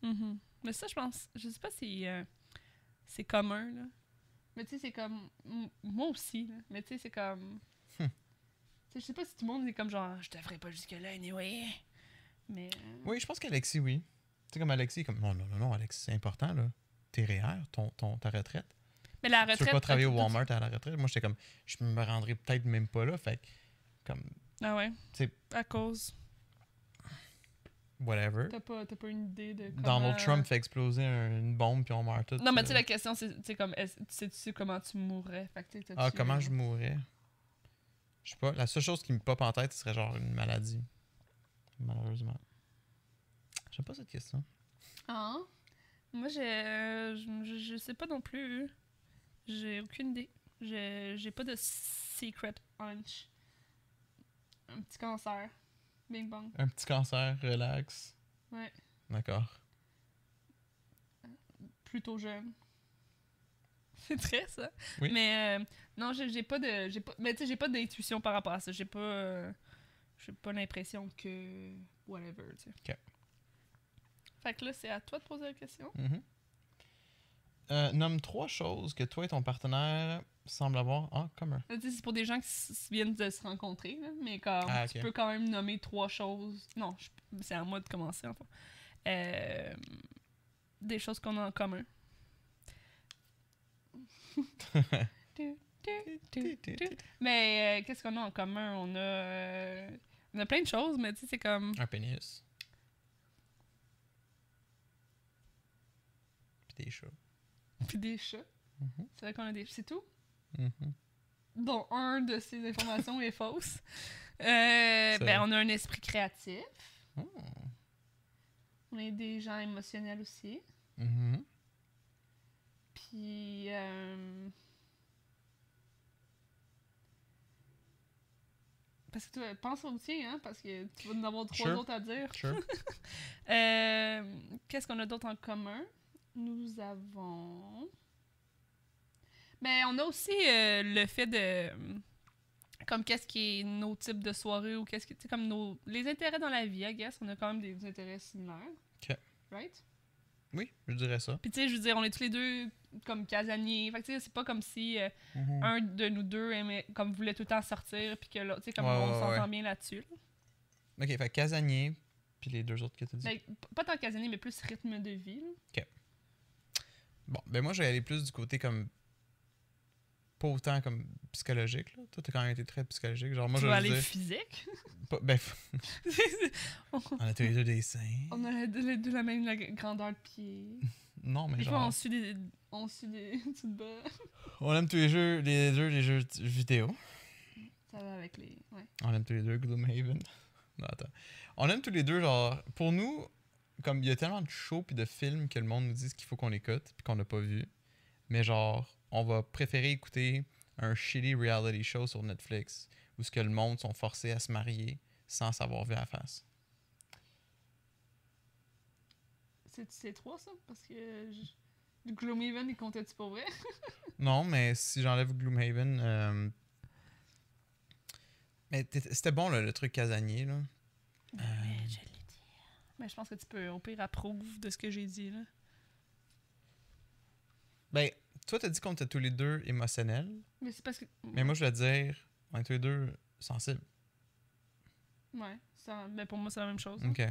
Mhm. Mais ça, je pense. Je sais pas si euh, c'est commun, là. Mais tu sais, c'est comme. Moi aussi, là. Mais tu sais, c'est comme. Hmm. Tu je sais pas si tout le monde est comme genre, je devrais pas jusque-là, anyway. Mais. euh, Oui, je pense qu'Alexis, oui. sais, comme Alexis, comme non, non, non, non, Alexis, c'est important, là. Tes REER, ton, ton, ta retraite. Mais la Tu retraite. veux pas travailler au tout- Walmart à la retraite? Moi, j'étais comme, je me rendrais peut-être même pas là. Fait que, comme, Ah ouais. C'est- À cause. whatever. T'as pas, t'as pas une idée de comment... Donald Trump fait exploser un- une bombe puis on meurt tous. Non, mais tu sais, la question, c'est tu sais, comme, est-ce- tu sais, tu sais comment tu mourrais? Fait que, tu Ah, comment je mourrais? Je sais pas. La seule chose qui me pop en tête, ce serait genre une maladie. Malheureusement. J'aime pas cette question. Ah. Moi, euh, je, je, je sais pas non plus. J'ai aucune idée. J'ai, j'ai pas de secret hunch. Un petit cancer. Bing bang. Un petit cancer, relax. Ouais. D'accord. Plutôt jeune. C'est très ça. Oui. Mais euh, non, j'ai, j'ai pas de. J'ai pas, mais tu sais, j'ai pas d'intuition par rapport à ça. J'ai pas. euh, j'ai pas l'impression que. Whatever, tu sais. Ok. Fait que là, c'est à toi de poser la question. Mhm. Euh, nomme trois choses que toi et ton partenaire semblent avoir en commun. C'est pour des gens qui viennent de se rencontrer, là, mais comme Ah, tu peux quand même nommer trois choses. Non, c'est à moi de commencer, enfin. Euh, des choses qu'on a en commun. Mais euh, qu'est-ce qu'on a en commun? On a, on a plein de choses, mais tu sais, c'est comme. Un pénis. Puis des chats. Puis des chats. Mhm. C'est vrai qu'on a des. C'est tout? Mhm. dont un de ces informations est fausse. Euh, ben, on a un esprit créatif. Oh. On est des gens émotionnels aussi. Mhm. Puis. euh, Parce que toi, pense au tien, hein, parce que tu vas en avoir trois Sure. autres à dire. Sure. Euh, Qu'est-ce qu'on a d'autre en commun? Nous avons. Ben, on a aussi euh, le fait de. Comme qu'est-ce qui est nos types de soirées ou qu'est-ce que. Tu comme nos. Les intérêts dans la vie, I guess. On a quand même des intérêts similaires. Ok. Right? Oui, je dirais ça. Puis, tu sais, je veux dire, on est tous les deux comme casaniers. Fait que, tu sais, c'est pas comme si euh, Mhm. un de nous deux aimait, comme voulait tout le temps sortir, puis que l'autre, tu sais, comme Ouais, on s'entend ouais. bien là-dessus. là. Ok, fait casanier, puis les deux autres que tu dit. Ben, pas tant casanier, mais plus rythme de vie. là. Bon, ben moi, je vais aller plus du côté comme. Pas autant comme psychologique, là. Toi, t'as quand même été très psychologique. Genre, moi, tu je veux aller dire. physique? pas- ben, on on a tous les deux des seins. on a de, de la même la grandeur de pied. Non, mais fois, genre. on suit des. On suit des. On aime tous les jeux, les deux les jeux vidéo. Ça va avec les. Ouais. On aime tous les deux Gloomhaven. Non, attends. On aime tous les deux, genre, pour nous, comme il y a tellement de shows puis de films que le monde nous dit qu'il faut qu'on écoute puis qu'on n'a pas vu. Mais genre, on va préférer écouter un shitty reality show sur Netflix où ce que le monde sont forcés à se marier sans savoir vu à la face. C'est trois, ça? Parce que. je- Gloomhaven, il comptait-tu pour vrai? Non, mais si j'enlève Gloomhaven, euh, mais c'était bon là, le truc casanier là. Je l'ai dit. Mais je pense que tu peux, au pire, approuve de ce que j'ai dit, là. Ben, toi t'as dit qu'on était tous les deux émotionnels, Mais c'est parce que. mais moi je vais dire, on est tous les deux sensibles. Ouais. ça- mais pour moi, c'est la même chose. hein. Ok.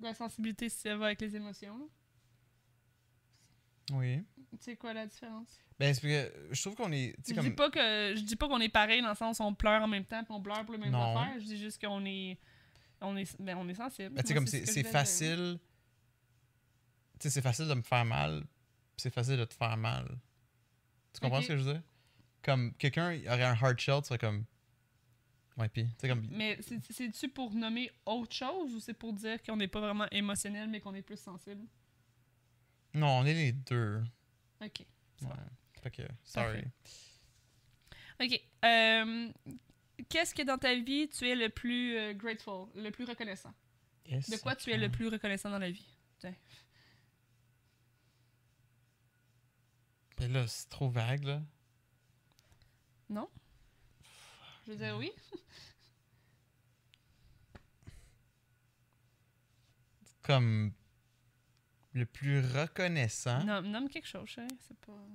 La sensibilité, ça va avec les émotions. là. Oui. Tu sais quoi la différence? Ben, c'est parce que je trouve qu'on est. Je dis pas que je dis pas qu'on est pareil dans le sens où on pleure en même temps puis on pleure pour les mêmes Non. affaires. Je dis juste qu'on est on est ben, on est sensible. Ben, tu sais, comme ce c'est facile. Tu sais, c'est facile de me faire mal, c'est facile de te faire mal. Tu comprends ce que je veux dire? Comme quelqu'un aurait un hard shell, tu serais comme. Ouais, pis. Tu sais, comme. Mais c'est- c'est-tu pour nommer autre chose ou c'est pour dire qu'on n'est pas vraiment émotionnel mais qu'on est plus sensible? Non, on est les deux. OK. Ouais. Fait que, sorry. OK. Euh, Qu'est-ce que dans ta vie tu es le plus euh, grateful, le plus reconnaissant? Yes, De quoi tu es le plus reconnaissant dans la vie? Ben là, c'est trop vague, là. Non? Je veux dire oui. Comme. Le plus reconnaissant. Nomme, nomme quelque chose, chérie. C'est pas.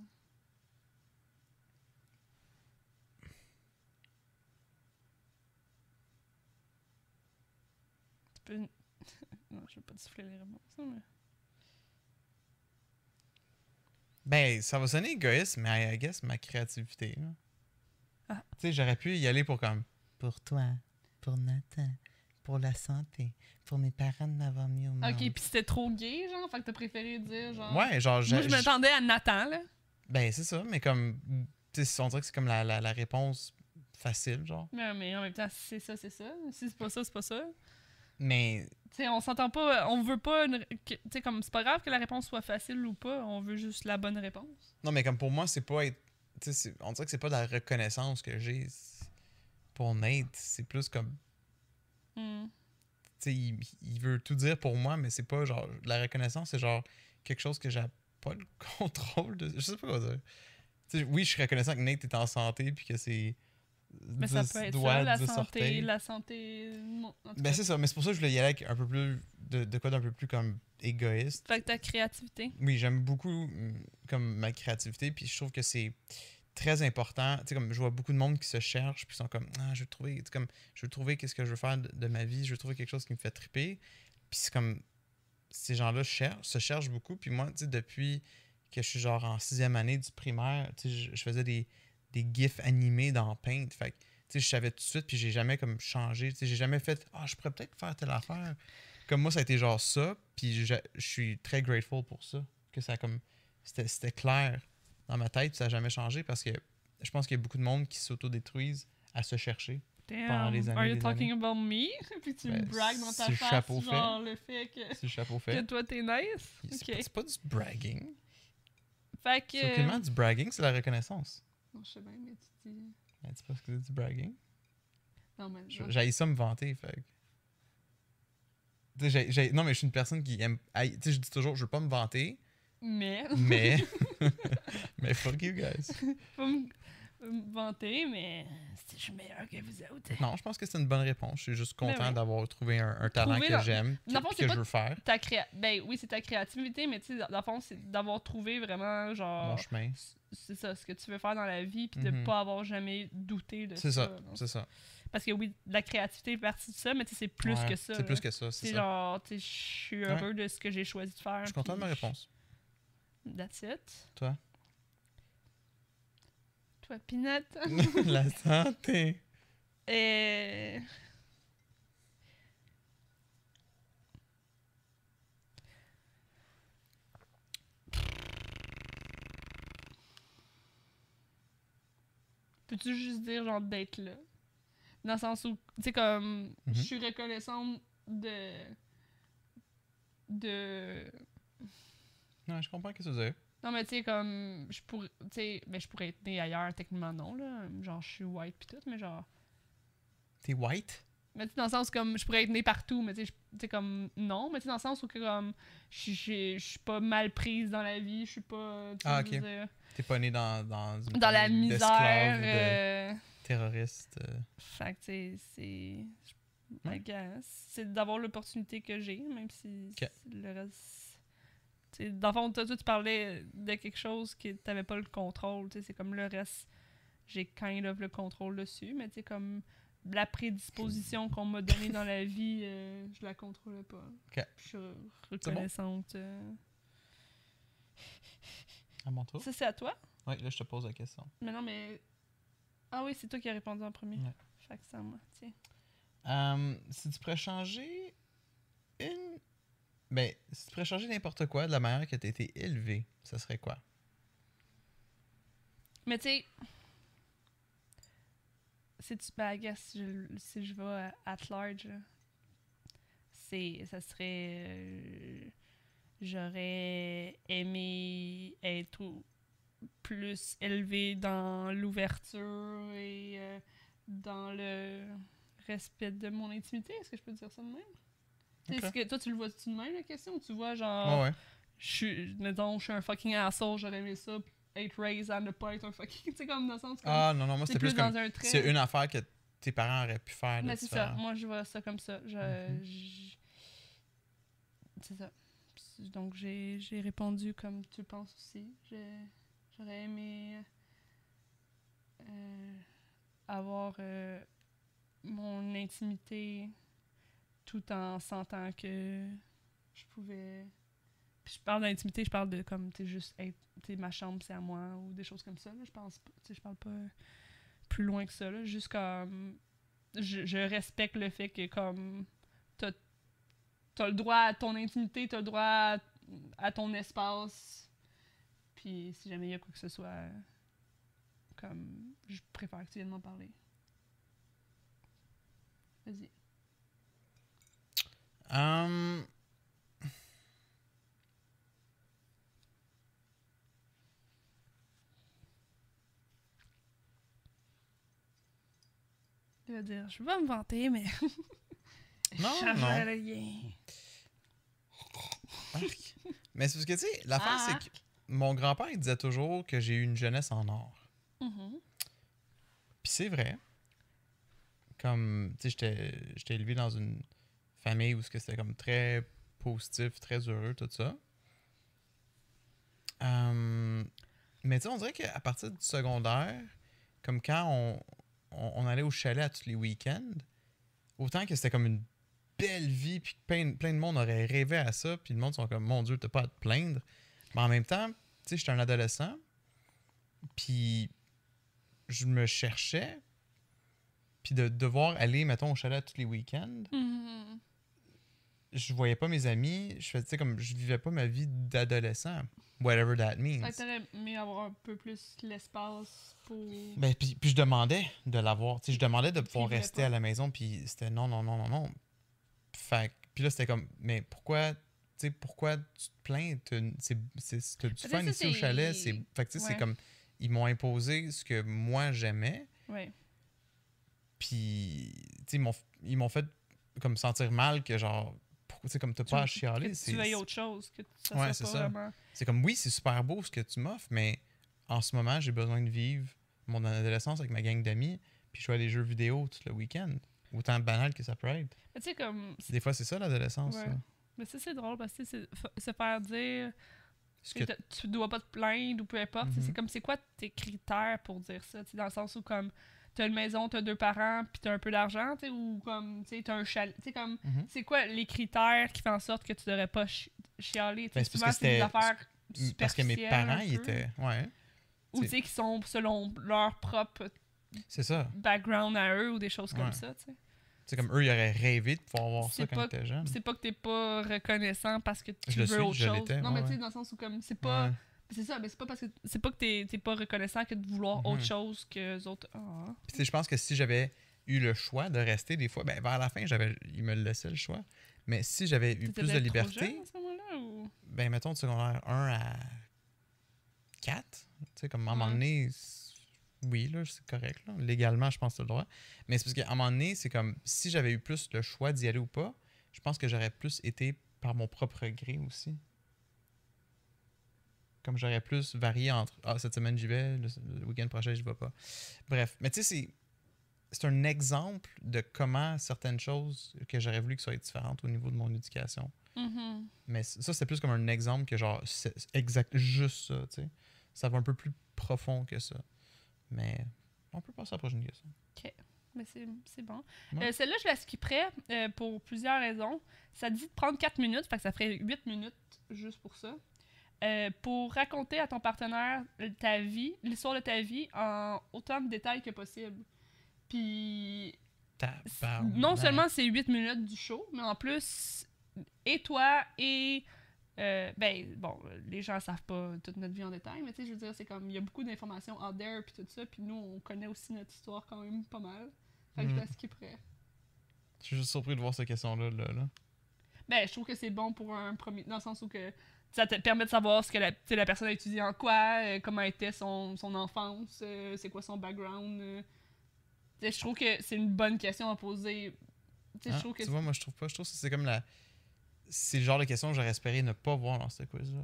Non, je vais pas siffler les réponses. mais- Ben, ça va sonner égoïste, mais I guess ma créativité. Ah. Tu sais, j'aurais pu y aller pour comme. Pour toi, pour Nathan, pour la santé, pour mes parents de m'avoir mis au monde. Ok, puis c'était trop gay, genre, fait que t'as préféré dire, genre. Ouais, genre. Moi, je m'attendais à Nathan, là. Ben, c'est ça, mais comme. Tu sais, on dirait que c'est comme la, la, la réponse facile, genre. Mais, mais en même temps, c'est ça, c'est ça. Si c'est pas ça, c'est pas ça. Mais. Tu sais, on s'entend pas. On veut pas. une- que- Tu sais, comme c'est pas grave que la réponse soit facile ou pas, on veut juste la bonne réponse. Non, mais comme pour moi, c'est pas être. tu sais, c'est- on dirait que c'est pas de la reconnaissance que j'ai pour Nate. C'est plus comme. Hmm. Tu sais, il, il veut tout dire pour moi, mais c'est pas genre. La reconnaissance, c'est genre quelque chose que j'ai pas le contrôle de. Je sais pas quoi dire. Tu sais, oui, je suis reconnaissant que Nate est en santé puis que c'est. Mais ça 10 peut être ça, la 10 santé, la santé. non, Ben c'est ça, mais c'est pour ça que je voulais y aller avec un peu plus. De, de quoi d'un peu plus comme égoïste. Fait que ta créativité. Oui, j'aime beaucoup mm, comme ma créativité, puis je trouve que c'est très important. Tu sais, comme je vois beaucoup de monde qui se cherche, puis sont comme, ah, je veux trouver, tu sais, comme, je veux trouver qu'est-ce que je veux faire de, de ma vie, je veux trouver quelque chose qui me fait triper. Puis c'est comme, ces gens-là cherchent, se cherchent beaucoup. Puis moi, tu sais, depuis que je suis genre en sixième année du primaire, tu sais, je, je faisais des, des gifs animés dans Paint. Fait que, tu sais, je savais tout de suite, puis j'ai jamais comme changé. Tu sais, j'ai jamais fait, ah, je pourrais peut-être faire telle affaire. Comme moi, ça a été genre ça, puis je, je suis très grateful pour ça. Que ça comme, c'était clair dans ma tête, ça n'a jamais changé parce que je pense qu'il y a beaucoup de monde qui s'autodétruisent à se chercher. Pendant les Damn. années, Are you les talking about me? Puis tu me Ben, bragues dans ta si face, chapeau fait. genre le fait que, Si le chapeau que fait. toi t'es nice? C'est pas- c'est pas du bragging. Fait C'est que. aucunement du bragging, c'est la reconnaissance. Non, je sais bien, mais tu dis. Ben, c'est pas ce que c'est du bragging? Non, mais. J'ai ça me vanter, fait sais, j'ai- j'ai- Non, mais je suis une personne qui aime. Tu sais, je dis toujours, je veux pas me vanter, Mais. mais. mais fuck you guys. Faut me me vanter, mais. Je suis meilleur que vous autres. Non, je pense que c'est une bonne réponse. Je suis juste content Ben oui. d'avoir trouvé un, un talent que j'aime, que, je veux faire. Ta créa... Ben oui, c'est ta créativité, mais tu sais, dans le fond, c'est d'avoir trouvé vraiment, genre. Mon chemin. C'est ça, ce que tu veux faire dans la vie, puis de Mhm. pas avoir jamais douté de ça. C'est ça, c'est ça. Parce que oui, la créativité est partie de ça, mais tu sais, c'est plus Ouais, que ça. C'est plus que ça, c'est ça. genre, tu sais, je suis Ouais. heureux de ce que j'ai choisi de faire. Je suis content de ma réponse. That's it. Toi? Toi, Pinette. la santé. Et... Peux-tu juste dire, genre, d'être là? Dans le sens où, tu sais, comme, Mhm. je suis reconnaissante de... De... Non, je comprends ce que tu veux. Non, mais tu sais, comme, je pourrais, tu sais, mais je pourrais être née ailleurs, techniquement non, là. Genre, je suis white pis tout, mais genre... T'es white? Mais tu sais, dans le sens comme je pourrais être née partout, mais tu sais, sais, comme non, mais tu dans le sens où que comme je suis pas mal prise dans la vie, je suis pas. Ah, ok. T'es pas né dans, dans une Dans la misère. de euh, terroristes. euh. Fait que tu sais, c'est. C'est d'avoir l'opportunité que j'ai, même si le reste. Dans le fond, toi, toi, tu parlais de quelque chose que t'avais pas le contrôle, tu sais, c'est comme le reste, j'ai kind of le contrôle dessus, mais tu sais, comme la prédisposition qu'on m'a donnée dans la vie, euh, je la contrôlais pas. Je suis reconnaissante. euh. À mon tour? Ça, c'est à toi? Oui, là, je te pose la question. Mais non, mais. Ah oui, c'est toi qui as répondu en premier. Ouais. Fait que c'est à moi, tiens. Euh, si tu pourrais changer une. Ben, si tu pourrais changer n'importe quoi de la manière que tu as été élevé, ça serait quoi? Mais tu sais. Si tu. Ben, I guess, je- si je vais à- at large, c'est. Ça serait. euh, J'aurais aimé être plus élevé dans l'ouverture et euh, dans le respect de mon intimité. Est-ce que je peux dire ça de même? Est-ce que toi, tu le vois-tu de même, la question? Ou tu vois, genre Ouais, ouais. je suis, mettons, je suis un fucking asshole, j'aurais aimé ça, être raised à ne pas être un fucking, tu sais, comme dans le sens comme, Ah, non, non, moi, c'est c'était plus, comme. dans un. C'est une affaire que tes parents auraient pu faire. Mais c'est ça, moi je vois ça comme ça. Je, Mhm. je- C'est ça. Donc j'ai répondu comme tu le penses aussi. J'aurais aimé euh, avoir euh, mon intimité tout en sentant que je pouvais. Je parle d'intimité, je parle de comme, tu juste sais, ma chambre, c'est à moi, ou des choses comme ça. Là. Je pense pas, je parle pas plus loin que ça. Là. Juste comme. Je, je respecte le fait que, comme. T'as as le droit à ton intimité, t'as le droit à, à ton espace. Puis si jamais il y a quoi que ce soit, comme. Je préfère que tu viennes m'en parler. Vas-y. Hum, Il va dire, je vais pas me vanter, mais. Non, Je non. arc. Mais c'est parce que, tu sais, l'affaire, Ah. c'est que mon grand-père, il disait toujours que j'ai eu une jeunesse en or. Mhm. Puis c'est vrai. Comme, tu sais, j'étais- j'étais élevé dans une famille où ce que c'était comme très positif, très heureux, tout ça. Hum, mais tu sais, on dirait qu'à partir du secondaire, comme quand on, on, allait au chalet tous les week-ends, autant que c'était comme une belle vie, puis plein, plein de monde aurait rêvé à ça, puis le monde sont comme, mon Dieu, t'as pas à te plaindre. Mais en même temps, tu sais, j'étais un adolescent, puis je me cherchais, puis de devoir aller, mettons, au chalet tous les week-ends, Mhm. Je voyais pas mes amis, je faisais, comme, je vivais pas ma vie d'adolescent, whatever that means. Fait que t'aurais aimé avoir un peu plus l'espace pour. Ben, puis, puis je demandais de l'avoir, tu sais, je demandais de pouvoir rester pas. à la maison, puis c'était non, non, non, non, non. Fait puis là, c'était comme, mais pourquoi, tu sais, pourquoi tu te plains? C'est- du Ça, fun ça, ici au chalet, c'est, fait que tu sais, c'est Ouais. comme, ils m'ont imposé ce que moi j'aimais, Ouais. Puis, tu sais, ils m'ont fait comme sentir mal que genre, sais, comme t'as pas à chialer. que C'est, tu autre chose, que ça Ouais, c'est ça. vraiment. c'est comme, oui, c'est super beau ce que tu m'offres, mais en ce moment, j'ai besoin de vivre mon adolescence avec ma gang d'amis, puis jouer à des jeux vidéo tout le week-end. Autant banal que ça peut être. Mais Tu sais, comme. Des fois, c'est ça l'adolescence. Ouais. Mais ça, c'est drôle parce que tu sais, c'est se faire dire que que- tu dois pas te plaindre ou peu importe. Mhm. C'est comme, c'est quoi tes critères pour dire ça? Dans le sens où, comme, t'as une maison, t'as deux parents, puis t'as un peu d'argent, tu sais, ou comme, tu sais, t'as un chalet. Tu sais, comme, Mhm. c'est quoi les critères qui font en sorte que tu devrais pas chi- chialer? Tu sais, Ben, c'est souvent, des affaires Parce que mes parents, ils étaient. Ouais, Ou tu sais, qui sont selon leur propre ça. background à eux ou des choses comme ça, tu sais. C'est comme eux, ils auraient rêvé de pouvoir voir ça quand ils étaient jeunes. C'est pas que t'es pas reconnaissant parce que tu Je le veux suis, autre je chose. Non, ouais, mais tu sais, dans le sens où, comme, c'est pas. C'est ça, mais c'est pas parce que c'est pas que t'es t'es pas reconnaissant que de vouloir autre Mhm. chose que les autres. Ah. Puis, tu sais, je pense que si j'avais eu le choix de rester des fois, ben vers la fin, j'avais, ils me laissaient le choix. Mais si j'avais eu plus de liberté, jeune à ce moment-là, ou... ben mettons de secondaire 1 à 4, tu sais, comme à un moment donné, oui, là, c'est correct, là. Légalement, je pense que c'est le droit. Mais c'est parce qu'à un moment donné, c'est comme si j'avais eu plus le choix d'y aller ou pas, je pense que j'aurais plus été par mon propre gré aussi. Comme j'aurais plus varié entre Ah, cette semaine j'y vais, le, le week-end prochain j'y vais pas. Bref, mais tu sais, c'est. C'est un exemple de comment certaines choses que j'aurais voulu que soient différentes au niveau de mon éducation. Mhm. Mais ça, c'est plus comme un exemple que genre, c'est exact, juste ça, tu sais. Ça va un peu plus profond que ça. Mais on peut passer à la prochaine question. Mais c'est c'est bon. Ouais. Euh, Celle-là, je la skipperais euh, pour plusieurs raisons. Ça dit de prendre 4 minutes, fait que ça ferait 8 minutes juste pour ça. Euh, pour raconter à ton partenaire ta vie, l'histoire de ta vie, en autant de détails que possible. Puis non seulement c'est 8 minutes du show, mais en plus, et toi et. euh, ben, bon, les gens savent pas toute notre vie en détail, mais tu sais, je veux dire, c'est comme. Il y a beaucoup d'informations out there, puis tout ça, puis nous, on connaît aussi notre histoire quand même pas mal. Fait que je Mm. la skipperais. Je suis juste surpris de voir cette question-là. Là, là. Ben, je trouve que c'est bon pour un premier. Dans le sens où que ça te permet de savoir ce que la, la personne a étudié en quoi, euh, comment était son, son enfance, euh, c'est quoi son background. euh. Je trouve que c'est une bonne question à poser. Je Ah, trouve que tu vois, moi, je trouve pas. Je trouve que c'est comme la. C'est le genre de question que j'aurais espéré ne pas voir dans ce quiz-là.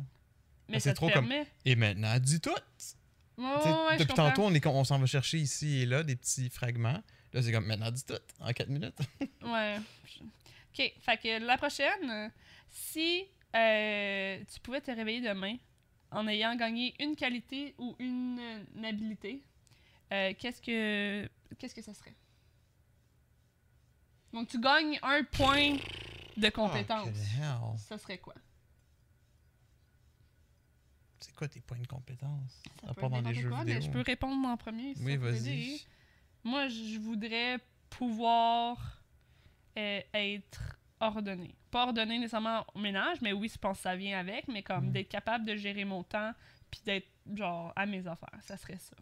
mais c'est trop comme-. Et maintenant, dis tout! Sais, ouais, depuis tantôt, on, est, on s'en va chercher ici et là des petits fragments. Là, c'est comme maintenant, dis tout en 4 minutes. Ouais. Ok, fait que la prochaine, si euh, tu pouvais te réveiller demain en ayant gagné une qualité ou une, une habilité, euh, qu'est-ce que qu'est-ce que ça serait? Donc, tu gagnes un point de Oh, compétence. hell. ça serait quoi? C'est quoi tes points de compétence? Ça À peut part être dans les n'importe jeux quoi, vidéo. mais je peux répondre en premier. si Oui, vas-y. Moi, je voudrais pouvoir euh, être ordonné. Pas ordonné nécessairement au ménage, mais oui, je pense que ça vient avec, mais comme Mm. d'être capable de gérer mon temps puis d'être genre à mes affaires, ça serait ça.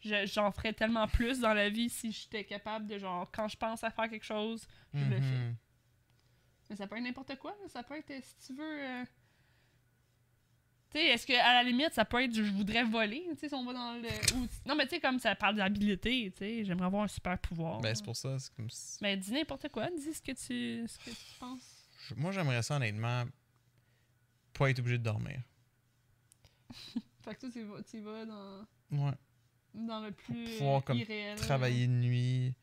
Je- J'en ferais tellement plus dans la vie si j'étais capable de genre quand je pense à faire quelque chose, je le fais. Mhm. Mais ça peut être n'importe quoi, ça peut être euh, si tu veux. euh, Tu sais, est-ce que à la limite ça peut être je voudrais voler, tu sais, si on va dans le. ou- Non, mais tu sais, comme ça parle d'habilité, tu sais, j'aimerais avoir un super pouvoir. Ben, c'est pour ça, c'est comme si- Mais dis n'importe quoi, dis ce que tu, ce que tu penses. Je- Moi, j'aimerais ça, honnêtement, pas être obligé de dormir. Fait que toi, tu vas, tu vas dans, Ouais. dans le plus pouvoir, euh, comme, irréel. Travailler de nuit,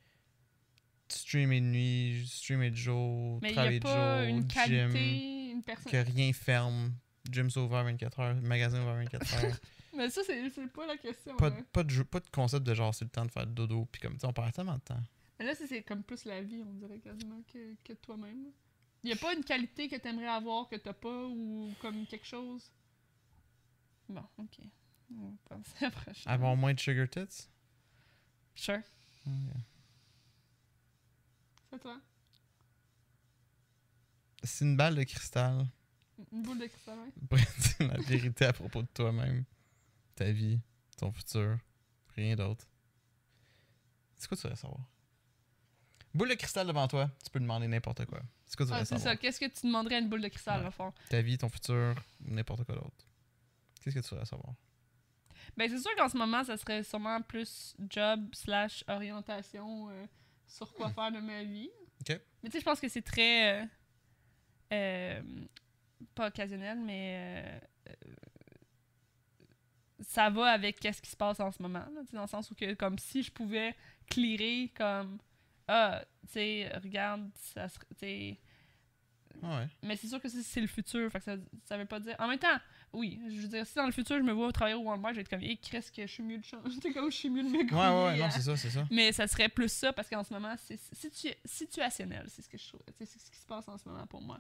streamer de nuit, streamer de jour, Mais travailler de jour, une gym, qualité, une personne. que rien ferme, gym ouvert 24 heures, magasin ouvert 24 heures. Mais ça, c'est pas la question. pas, de, pas, de jeu, pas de concept de genre c'est le temps de faire dodo, puis comme tu on perd tellement de temps. Mais là, c'est comme plus la vie, on dirait quasiment, que, que toi-même. Il n'y a pas une qualité que tu aimerais avoir que t'as pas ou comme quelque chose? Bon, ok. On va à la prochaine. Avoir moins de sugar tits? Sure. C'est toi. C'est une balle de cristal Une boule de cristal, ouais. dire la vérité à propos de toi-même, ta vie, ton futur, rien d'autre. C'est quoi tu voudrais savoir? Boule de cristal devant toi, tu peux demander n'importe quoi. C'est quoi tu Ah, voudrais c'est savoir? ça. Qu'est-ce que tu demanderais à une boule de cristal, Ouais. au fond? Ta vie, ton futur, n'importe quoi d'autre. Qu'est-ce que tu voudrais savoir? Ben, c'est sûr qu'en ce moment, ça serait sûrement plus job slash orientation euh, sur quoi faire de ma vie. Ok. Mais tu sais, je pense que c'est très. euh, euh, pas occasionnel, mais. euh, ça va avec qu'est-ce qui se passe en ce moment. là, dans le sens où, que, comme si je pouvais clearer comme. Ah, tu sais, regarde, ça serait. Ah ouais. mais c'est sûr que c'est- le futur, fait que ça, ça veut pas dire. En même temps, oui, je veux dire, si dans le futur je me vois travailler au Walmart, je vais être comme, hé, qu'est-ce que je suis mieux de changer, comme je suis mieux de me Ouais, ouais, non, c'est ça, c'est ça. Mais ça serait plus ça parce qu'en ce moment, c'est situ- situationnel, c'est ce que je trouve. C'est ce qui se passe en ce moment pour moi.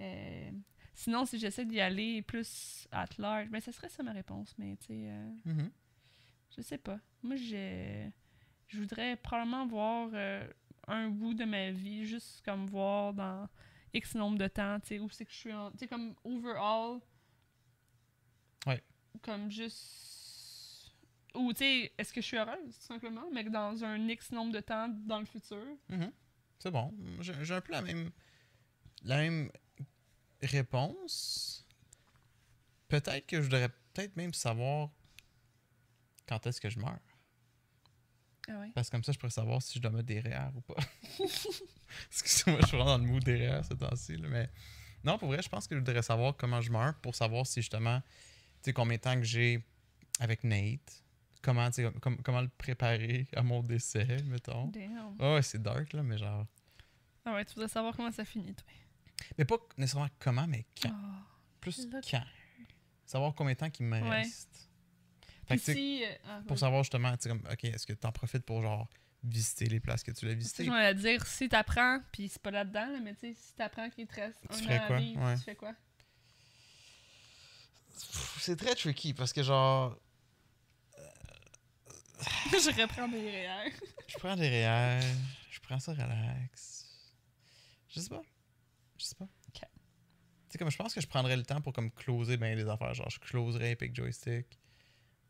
Euh, sinon, si j'essaie d'y aller plus at large, ben ça serait ça ma réponse, mais tu sais, euh, Mhm. je sais pas. Moi, je, je voudrais probablement voir euh, un bout de ma vie, juste comme voir dans X nombre de temps, tu sais, où c'est que je suis en. Tu sais, comme overall. Ouais. Comme juste. Ou, tu sais, est-ce que je suis heureuse, tout simplement, mais que dans un X nombre de temps dans le futur? Mhm. C'est bon. J'ai j'ai un peu la même, la même réponse. Peut-être que je voudrais peut-être même savoir quand est-ce que je meurs. Ah ouais. Parce que comme ça, je pourrais savoir si je dois mettre des REER ou pas. Excusez-moi, je suis vraiment dans le mood des REER ce temps-ci. Mais non, pour vrai, je pense que je voudrais savoir comment je meurs pour savoir si justement, tu sais, combien de temps que j'ai avec Nate. Comment, com- comment le préparer à mon décès, mettons. Damn. Ouais, c'est dark, là, mais genre. Ah ouais, tu voudrais savoir comment ça finit, toi. Mais pas nécessairement comment, mais quand. Ah. Plus quand. Savoir combien de temps qu'il me Ouais. reste. Fait que, si. euh, ah, pour savoir justement, tu sais, comme, ok, est-ce que tu en profites pour genre visiter les places que tu l'as visitées? je vais dire, si t'apprends, puis c'est pas là-dedans, là, mais tu sais, si t'apprends qu'il te reste Tu un an quoi? Ouais. tu fais quoi? C'est très tricky parce que genre, je reprends des REER. je prends des REER, je prends ça relax. Je sais pas. Je sais pas. Ok. Tu sais, comme je pense que je prendrais le temps pour comme closer bien des affaires. Genre, je closerais Epic Joystick.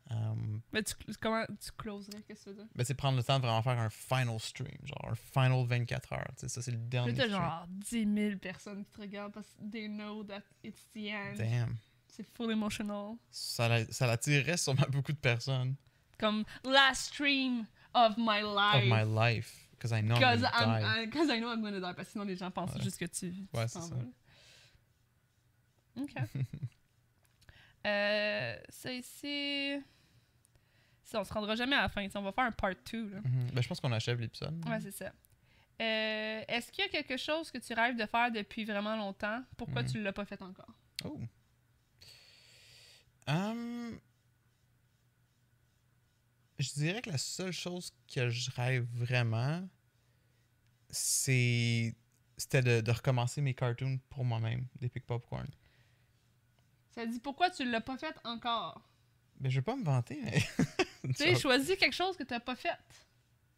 Um, Mais tu, comment tu closerais, qu'est-ce que tu veux dire? ben, c'est prendre le temps de vraiment faire un final stream. Genre, un final 24 heures. Tu sais, ça, c'est le dernier t'as genre 10 000 personnes qui te regardent parce que they know that it's the end. Damn. C'est full emotional. Ça, la- ça l'attirerait sûrement beaucoup de personnes. Comme last stream of my life. Of my life. Because I know I'm Cause, gonna I'm, die. I- cause I know I'm gonna die. Parce que sinon, les gens pensent Ouais. juste que tu. tu Ouais, c'est ça. Ok. euh, ça ici. Ça, on se rendra jamais à la fin. sais, On va faire un part 2. Là. Mhm. Ben, je pense qu'on achève l'épisode. Ouais, c'est ça. Euh, Est-ce qu'il y a quelque chose que tu rêves de faire depuis vraiment longtemps? Pourquoi tu l'as pas fait encore? Oh. Hum, je dirais que la seule chose que je rêve vraiment, c'est c'était de, de recommencer mes cartoons pour moi-même, d'Epic Popcorn. Ça dit pourquoi tu l'as pas fait encore? Ben, je vais pas me vanter, mais. Tu sais, choisis quelque chose que t'as pas fait.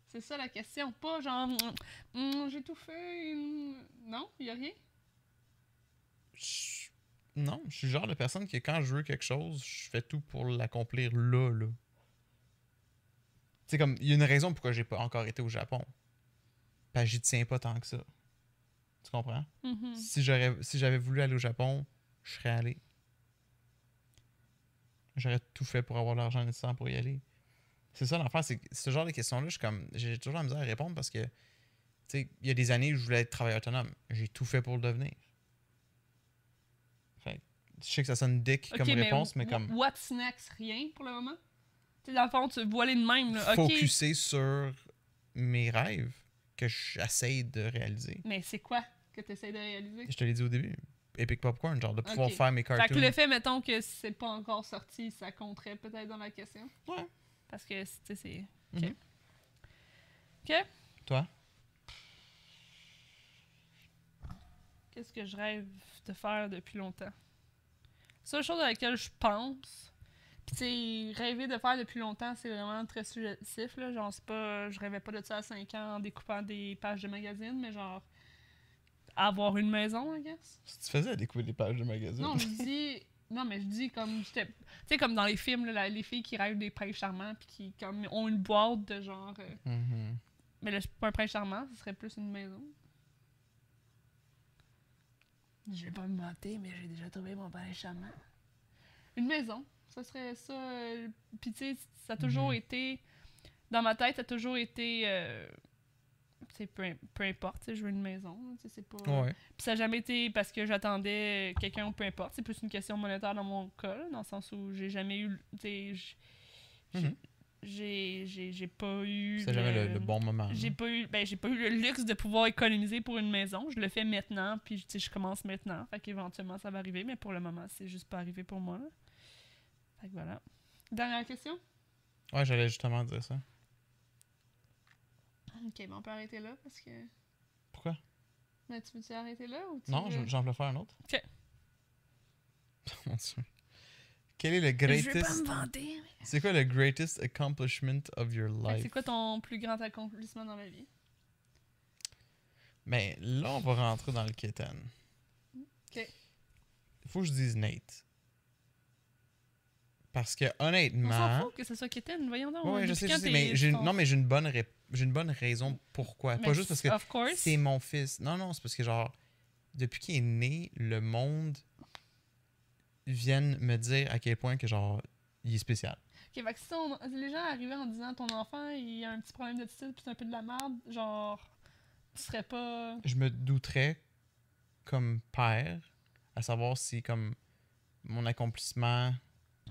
C'est ça la question. Pas genre, Hum, hum, j'ai tout fait. hum. Non, y a rien? Je- Non, je suis le genre de personne que quand je veux quelque chose, je fais tout pour l'accomplir là, là. Sais, comme, il y a une raison pourquoi j'ai pas encore été au Japon. Parce que j'y tiens pas tant que ça. Tu comprends? Mhm. Si j'aurais si j'avais voulu aller au Japon, je serais allé. J'aurais tout fait pour avoir l'argent nécessaire pour y aller. C'est ça l'affaire, c'est ce genre de questions-là, je suis comme j'ai toujours la misère à répondre parce que tu sais, il y a des années où je voulais être travailleur autonome. J'ai tout fait pour le devenir. Fait je sais que ça sonne dick comme réponse, mais, comme What's next? Rien pour le moment? Tu dans le fond, tu de même. Là. Ok. focuser sur mes rêves que j'essaye de réaliser. Mais c'est quoi que tu essaies de réaliser? Je te l'ai dit au début. Epic Popcorn, genre de pouvoir Ok. faire mes Fait cartoons. que le fait, mettons, que c'est pas encore sorti, ça compterait peut-être dans la question? Ouais. Parce que, tu sais, c'est. Mhm. Ok. Toi? Qu'est-ce que je rêve de faire depuis longtemps? La seule chose à laquelle je pense, sais, rêver de faire depuis longtemps, c'est vraiment très subjectif, là. Genre, c'est pas. Je rêvais pas de ça à 5 ans en découpant des pages de magazine, mais genre. Avoir une maison, I guess. Si tu faisais à découvrir des pages de magazine. Non, je dis. Non, mais je dis comme j'étais. Tu sais, comme dans les films, là, les filles qui rêvent des princes charmants, puis qui comme, ont une boîte de genre. euh, Mhm. Mais là, c'est pas un prince charmant, ce serait plus une maison. Je vais pas me mentir, mais j'ai déjà trouvé mon prince charmant. Une maison, ça serait ça. euh, Puis tu sais, ça a toujours Mhm. été. Dans ma tête, ça a toujours été. euh, tu sais, peu, peu importe, je veux une maison. C'est pas. Ouais. Puis ça n'a jamais été parce que j'attendais quelqu'un ou peu importe. C'est plus une question monétaire dans mon cas, là, dans le sens où j'ai jamais eu. Tu sais, j- j'ai- j'ai j'ai- j'ai pas eu. C'est jamais le, le bon moment. J'ai pas eu ben pas eu le luxe de pouvoir économiser pour une maison. Je le fais maintenant, puis je commence maintenant. Fait qu'éventuellement ça va arriver, mais pour le moment, c'est juste pas arrivé pour moi. là. Fait que voilà. Dernière question? Ouais, j'allais justement dire ça. Ok, bon, on peut arrêter là parce que. Pourquoi? Mais tu veux-tu arrêter là ou tu Non, veux- je- j'en voulais faire un autre. Ok. Mon Dieu. Quel est le Je vais pas greatest... me vanter. mais- C'est quoi le greatest accomplishment of your life? C'est quoi ton plus grand accomplissement dans la vie? Mais là, on va rentrer dans le kitten. Ok. Il faut que je dise Nate. Parce que On s'en honnêtement... fout que ce soit Kitten, voyons donc. Ouais, je sais, je sais, mais j'ai non, mais j'ai une bonne ré- j'ai une bonne raison pourquoi. Mais Pas juste parce que c'est mon fils. Non, non, c'est parce que genre depuis qu'il est né, le monde vient me dire à quel point que genre il est spécial. Ok, fait que si les gens arrivaient en disant ton enfant il a un petit problème d'attitude puis c'est un peu de la merde, genre, tu serais pas. Je me douterais comme père à savoir si comme mon accomplissement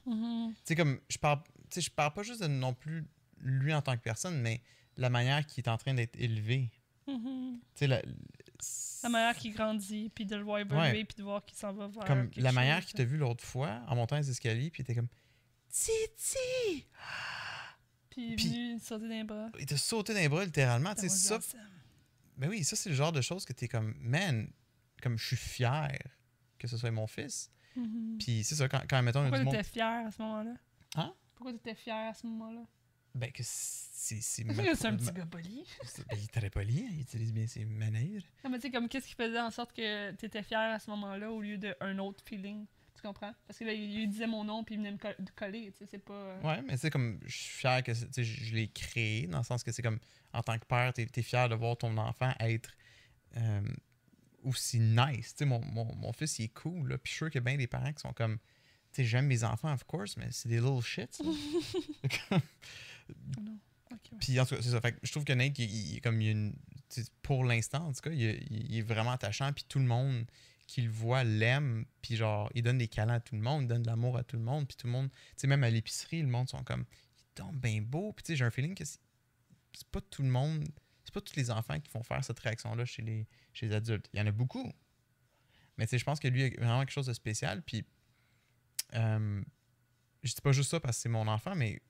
Tu sais comme je parle tu sais je parle pas juste de non plus lui en tant que personne mais la manière qu'il est en train d'être élevé tu sais la, La manière qu'il grandit, puis de le voir évoluer, puis de voir qu'il s'en va vers. comme la manière qu'il t'a vu l'autre fois en montant les escaliers puis il était comme Titi Puis il est puis- sauter dans les bras. il t'a sauté dans les bras littéralement tu sais That was ça awesome. ben oui ça c'est le genre de choses que t'es comme man comme je suis fier que ce soit mon fils Mhm. puis c'est ça quand, quand mettons Pourquoi monde t'étais fier à ce moment-là? Hein? Pourquoi t'étais fier à ce moment-là? ben que c'est c'est ma- un petit gars poli. ben, il est très poli hein, il utilise bien ses manières Non, mais tu sais, comme qu'est-ce qui faisait en sorte que t'étais fier à ce moment-là au lieu d'un autre feeling? Tu comprends? Parce que là, il, il disait mon nom puis il venait me co- coller, tu sais, c'est pas... euh, Ouais, mais c'est comme, je suis fier que, tu sais, je l'ai créé, dans le sens que c'est comme, en tant que père, t'es es fier de voir ton enfant être euh, aussi nice. Tu sais, mon, mon, mon fils, il est cool, là, puis je suis sûr qu'il y a bien des parents qui sont comme, tu sais, j'aime mes enfants, of course, mais c'est des little. Non. Ouais. puis en tout cas, c'est ça. Fait que je trouve que Nate, il, il- comme il une, pour l'instant, en tout cas, il, est vraiment attachant, puis tout le monde qui le voit l'aime, puis genre, il donne des câlins à tout le monde, il donne de l'amour à tout le monde, puis tout le monde, tu sais, même à l'épicerie, le monde sont comme, il tombe bien beau, puis tu sais, j'ai un feeling que c'est c'est pas tout le monde, c'est pas tous les enfants qui font faire cette réaction-là chez les, chez les adultes. Il y en a beaucoup. Mais tu sais, je pense que lui, a vraiment quelque chose de spécial, puis euh, je dis pas juste ça parce que c'est mon enfant, mais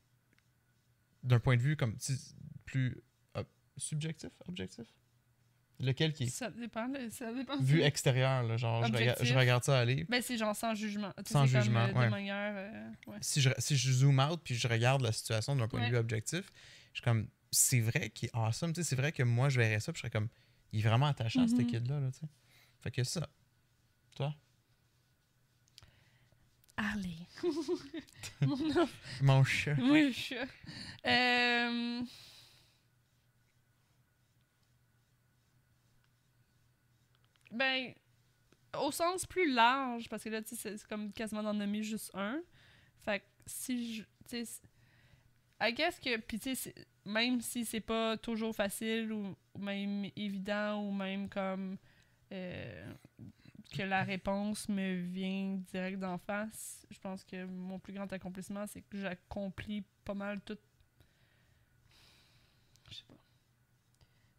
d'un point de vue comme plus subjectif, objectif, Lequel qui est Ça dépend. Ça dépend. vu extérieur, là, genre, je, regarde ça aller. Ben, c'est genre sans jugement. Sans comme, jugement, euh, ouais. Manière. euh, ouais. Si je, si je zoome out puis je regarde la situation d'un point Ouais. de vue objectif, je suis comme, c'est vrai qu'il est awesome. C'est vrai que moi, je verrais ça puis je serais comme, il est vraiment attachant, Mhm. ce kid-là. Là, tu sais. Fait que ça. Toi? Harley. Mon. Mon chat. Je suis. Euh... Ben, au sens plus large, parce que là, tu sais, c'est- comme quasiment d'en nommer juste un. Fait que si je. Tu sais, I guess que. Puis, tu sais, même si c'est pas toujours facile ou, ou même évident ou même comme. euh, que la réponse me vient direct d'en face, je pense que mon plus grand accomplissement, c'est que j'accomplis pas mal tout. Je sais pas.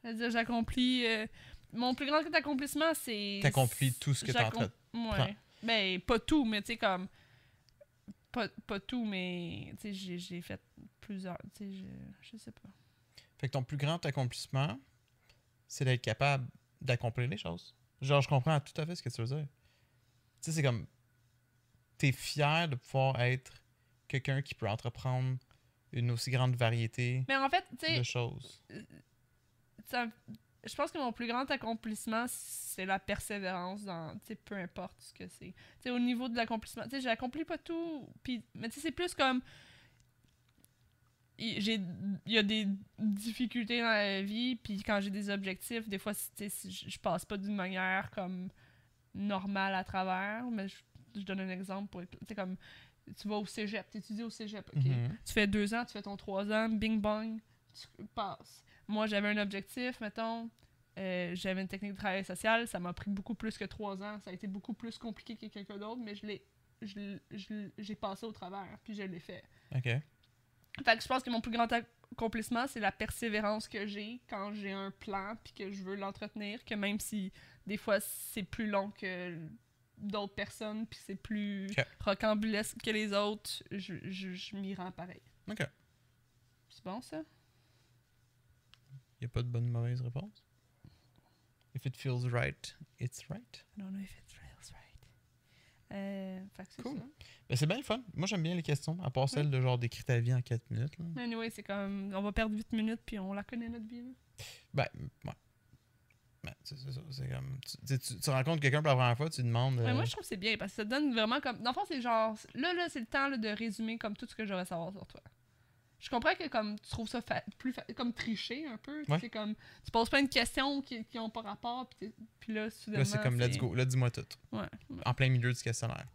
C'est-à-dire, j'accomplis. euh, mon plus grand accomplissement, c'est. T'accomplis tout ce que t'es en train de- Ouais. Ben, pas tout, mais tu sais, comme. Pas, pas tout, mais. J'ai- j'ai fait plusieurs. Je, je sais pas. Fait que ton plus grand accomplissement, c'est d'être capable d'accomplir les choses. Genre, je comprends tout à fait ce que tu veux dire. Tu sais, c'est comme. T'es fier de pouvoir être quelqu'un qui peut entreprendre une aussi grande variété Mais en fait, tu sais. de choses. ça- je pense que mon plus grand accomplissement, c'est la persévérance dans, tu sais, peu importe ce que c'est. Tu sais, au niveau de l'accomplissement, tu sais, j'accomplis pas tout, puis, mais tu sais, c'est plus comme, il y a des difficultés dans la vie, puis quand j'ai des objectifs, des fois, tu sais, si je passe pas d'une manière comme normale à travers, mais je, donne un exemple pour, tu sais, comme, tu vas au cégep, tu étudies au cégep, ok? Mhm. Tu fais deux ans, tu fais ton trois ans, bing bang, tu passes. Moi, j'avais un objectif, mettons, euh, j'avais une technique de travail social, ça m'a pris beaucoup plus que trois ans, ça a été beaucoup plus compliqué que quelqu'un d'autre, mais je l'ai, j'ai passé au travers, puis je l'ai fait. Ok. Fait que je pense que mon plus grand accomplissement, c'est la persévérance que j'ai quand j'ai un plan, puis que je veux l'entretenir, que même si des fois c'est plus long que d'autres personnes, puis c'est plus Ok. rocambolesque que les autres, je, je, je m'y rends pareil. Ok. C'est bon, ça? Y a pas de bonne ou mauvaise réponse? If it feels right, it's right. I don't know if it feels right. Euh, fait que c'est Cool. Ben, c'est bien le fun. Moi, j'aime bien les questions, à part celle de genre d'écrire ta vie en 4 minutes. là. Anyway, c'est comme. On va perdre 8 minutes, puis on la connaît, notre vie. là. Ben, ouais. Ben, c'est ça. C'est comme. Tu, tu, rencontres quelqu'un pour la première fois, tu demandes. Euh, moi, je trouve que c'est bien, parce que ça donne vraiment comme. Dans le fond, c'est genre. Là, là, c'est le temps là, de résumer comme tout ce que j'aurais à savoir sur toi. Je comprends que comme tu trouves ça fa- plus fa- comme tricher un peu. tu Ouais. comme tu poses plein de questions qui, qui ont pas rapport, puis, puis là, soudainement. Là, c'est comme let's go. Là, dis-moi tout. Ouais. ouais. En plein milieu du questionnaire.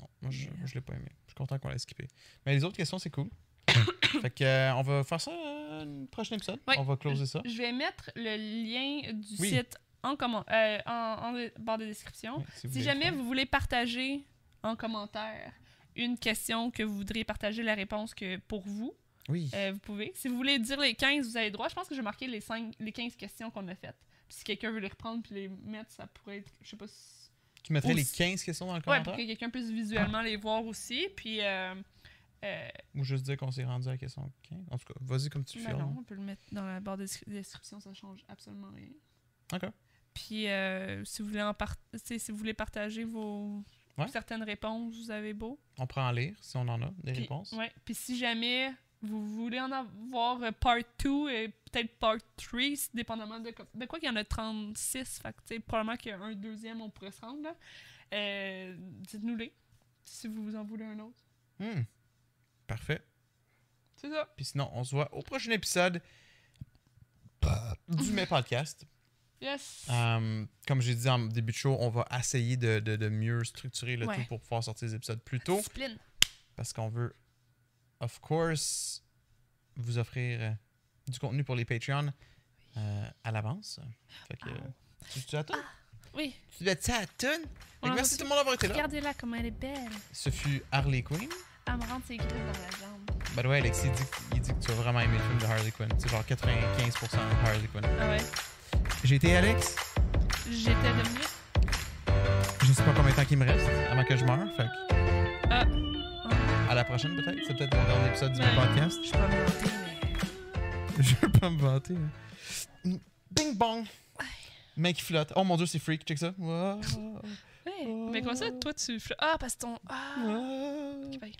Non, moi, je, je l'ai pas aimé. Je suis content qu'on l'ait skippé. Mais les autres questions, c'est cool. fait que, euh, on va faire ça euh, un prochain épisode. On va closer ça. Je vais mettre le lien du Oui. site en, comment, euh, en, en barre de description. Si vous Si voulez jamais le vous voulez partager en commentaire une question que vous voudriez partager la réponse que pour vous. Oui. euh, vous pouvez. Si vous voulez dire les 15, vous avez le droit. Je pense que j'ai marqué les, 5, les 15 questions qu'on a faites. Puis si quelqu'un veut les reprendre puis les mettre, ça pourrait être. Je sais pas si. tu mettrais ou les si- 15 questions dans le Ouais, commentaire? pour que quelqu'un puisse visuellement les voir aussi. Puis. Euh, euh, ou juste dire qu'on s'est rendu à la question 15. En tout cas, vas-y comme tu ben fais. non, on peut le mettre dans la barre de descri- description, ça change absolument rien. Ok. Puis euh, si vous voulez en part- si vous voulez partager vos Ouais. certaines réponses, vous avez beau. On prend en lire si on en a des Puis, réponses. Ouais. Puis si jamais vous voulez en avoir euh, part 2 et peut-être part 3, c'est dépendamment de, de quoi qu'il y en a 36. Fait que, tu sais, probablement qu'il y a un deuxième, on pourrait se rendre. Euh, Dites-nous-les si vous en voulez un autre. Hmm. Parfait. C'est ça. Puis sinon, on se voit au prochain épisode du Mes Podcast. Yes. Euh, comme j'ai dit en début de show, on va essayer de, de- de mieux structurer le Ouais. tout pour pouvoir sortir les épisodes plus tôt. Discipline. Parce qu'on veut, of course, vous offrir euh, du contenu pour les Patreons euh, à l'avance. Fait que, Ah. tu, tu attends? Oui. Tu dois ça à tonne? Merci tout le monde d'avoir été là. Regardez-la comme elle est belle. Ce fut Harley Quinn. Elle me rentre ses griffes dans la jambe. The way, Alexis il dit, il dit que tu as vraiment aimé le film de Harley Quinn. C'est genre 95% Harley Quinn. Ah ouais? J'ai été Alex. J'étais devenue. Je sais pas combien de temps qu'il me reste avant que je meure. Fait que Ah. à la prochaine peut-être. C'est peut-être mon dernier épisode du Ben, podcast. Je peux me vanter, mais. Je veux pas me vanter. hein. Bing bong. Main qui flotte. Oh mon dieu, c'est freak, check ça. Wow. Ouais, Mais comment ça, toi, tu. fl- Ah, parce que ton. Ah! Bye.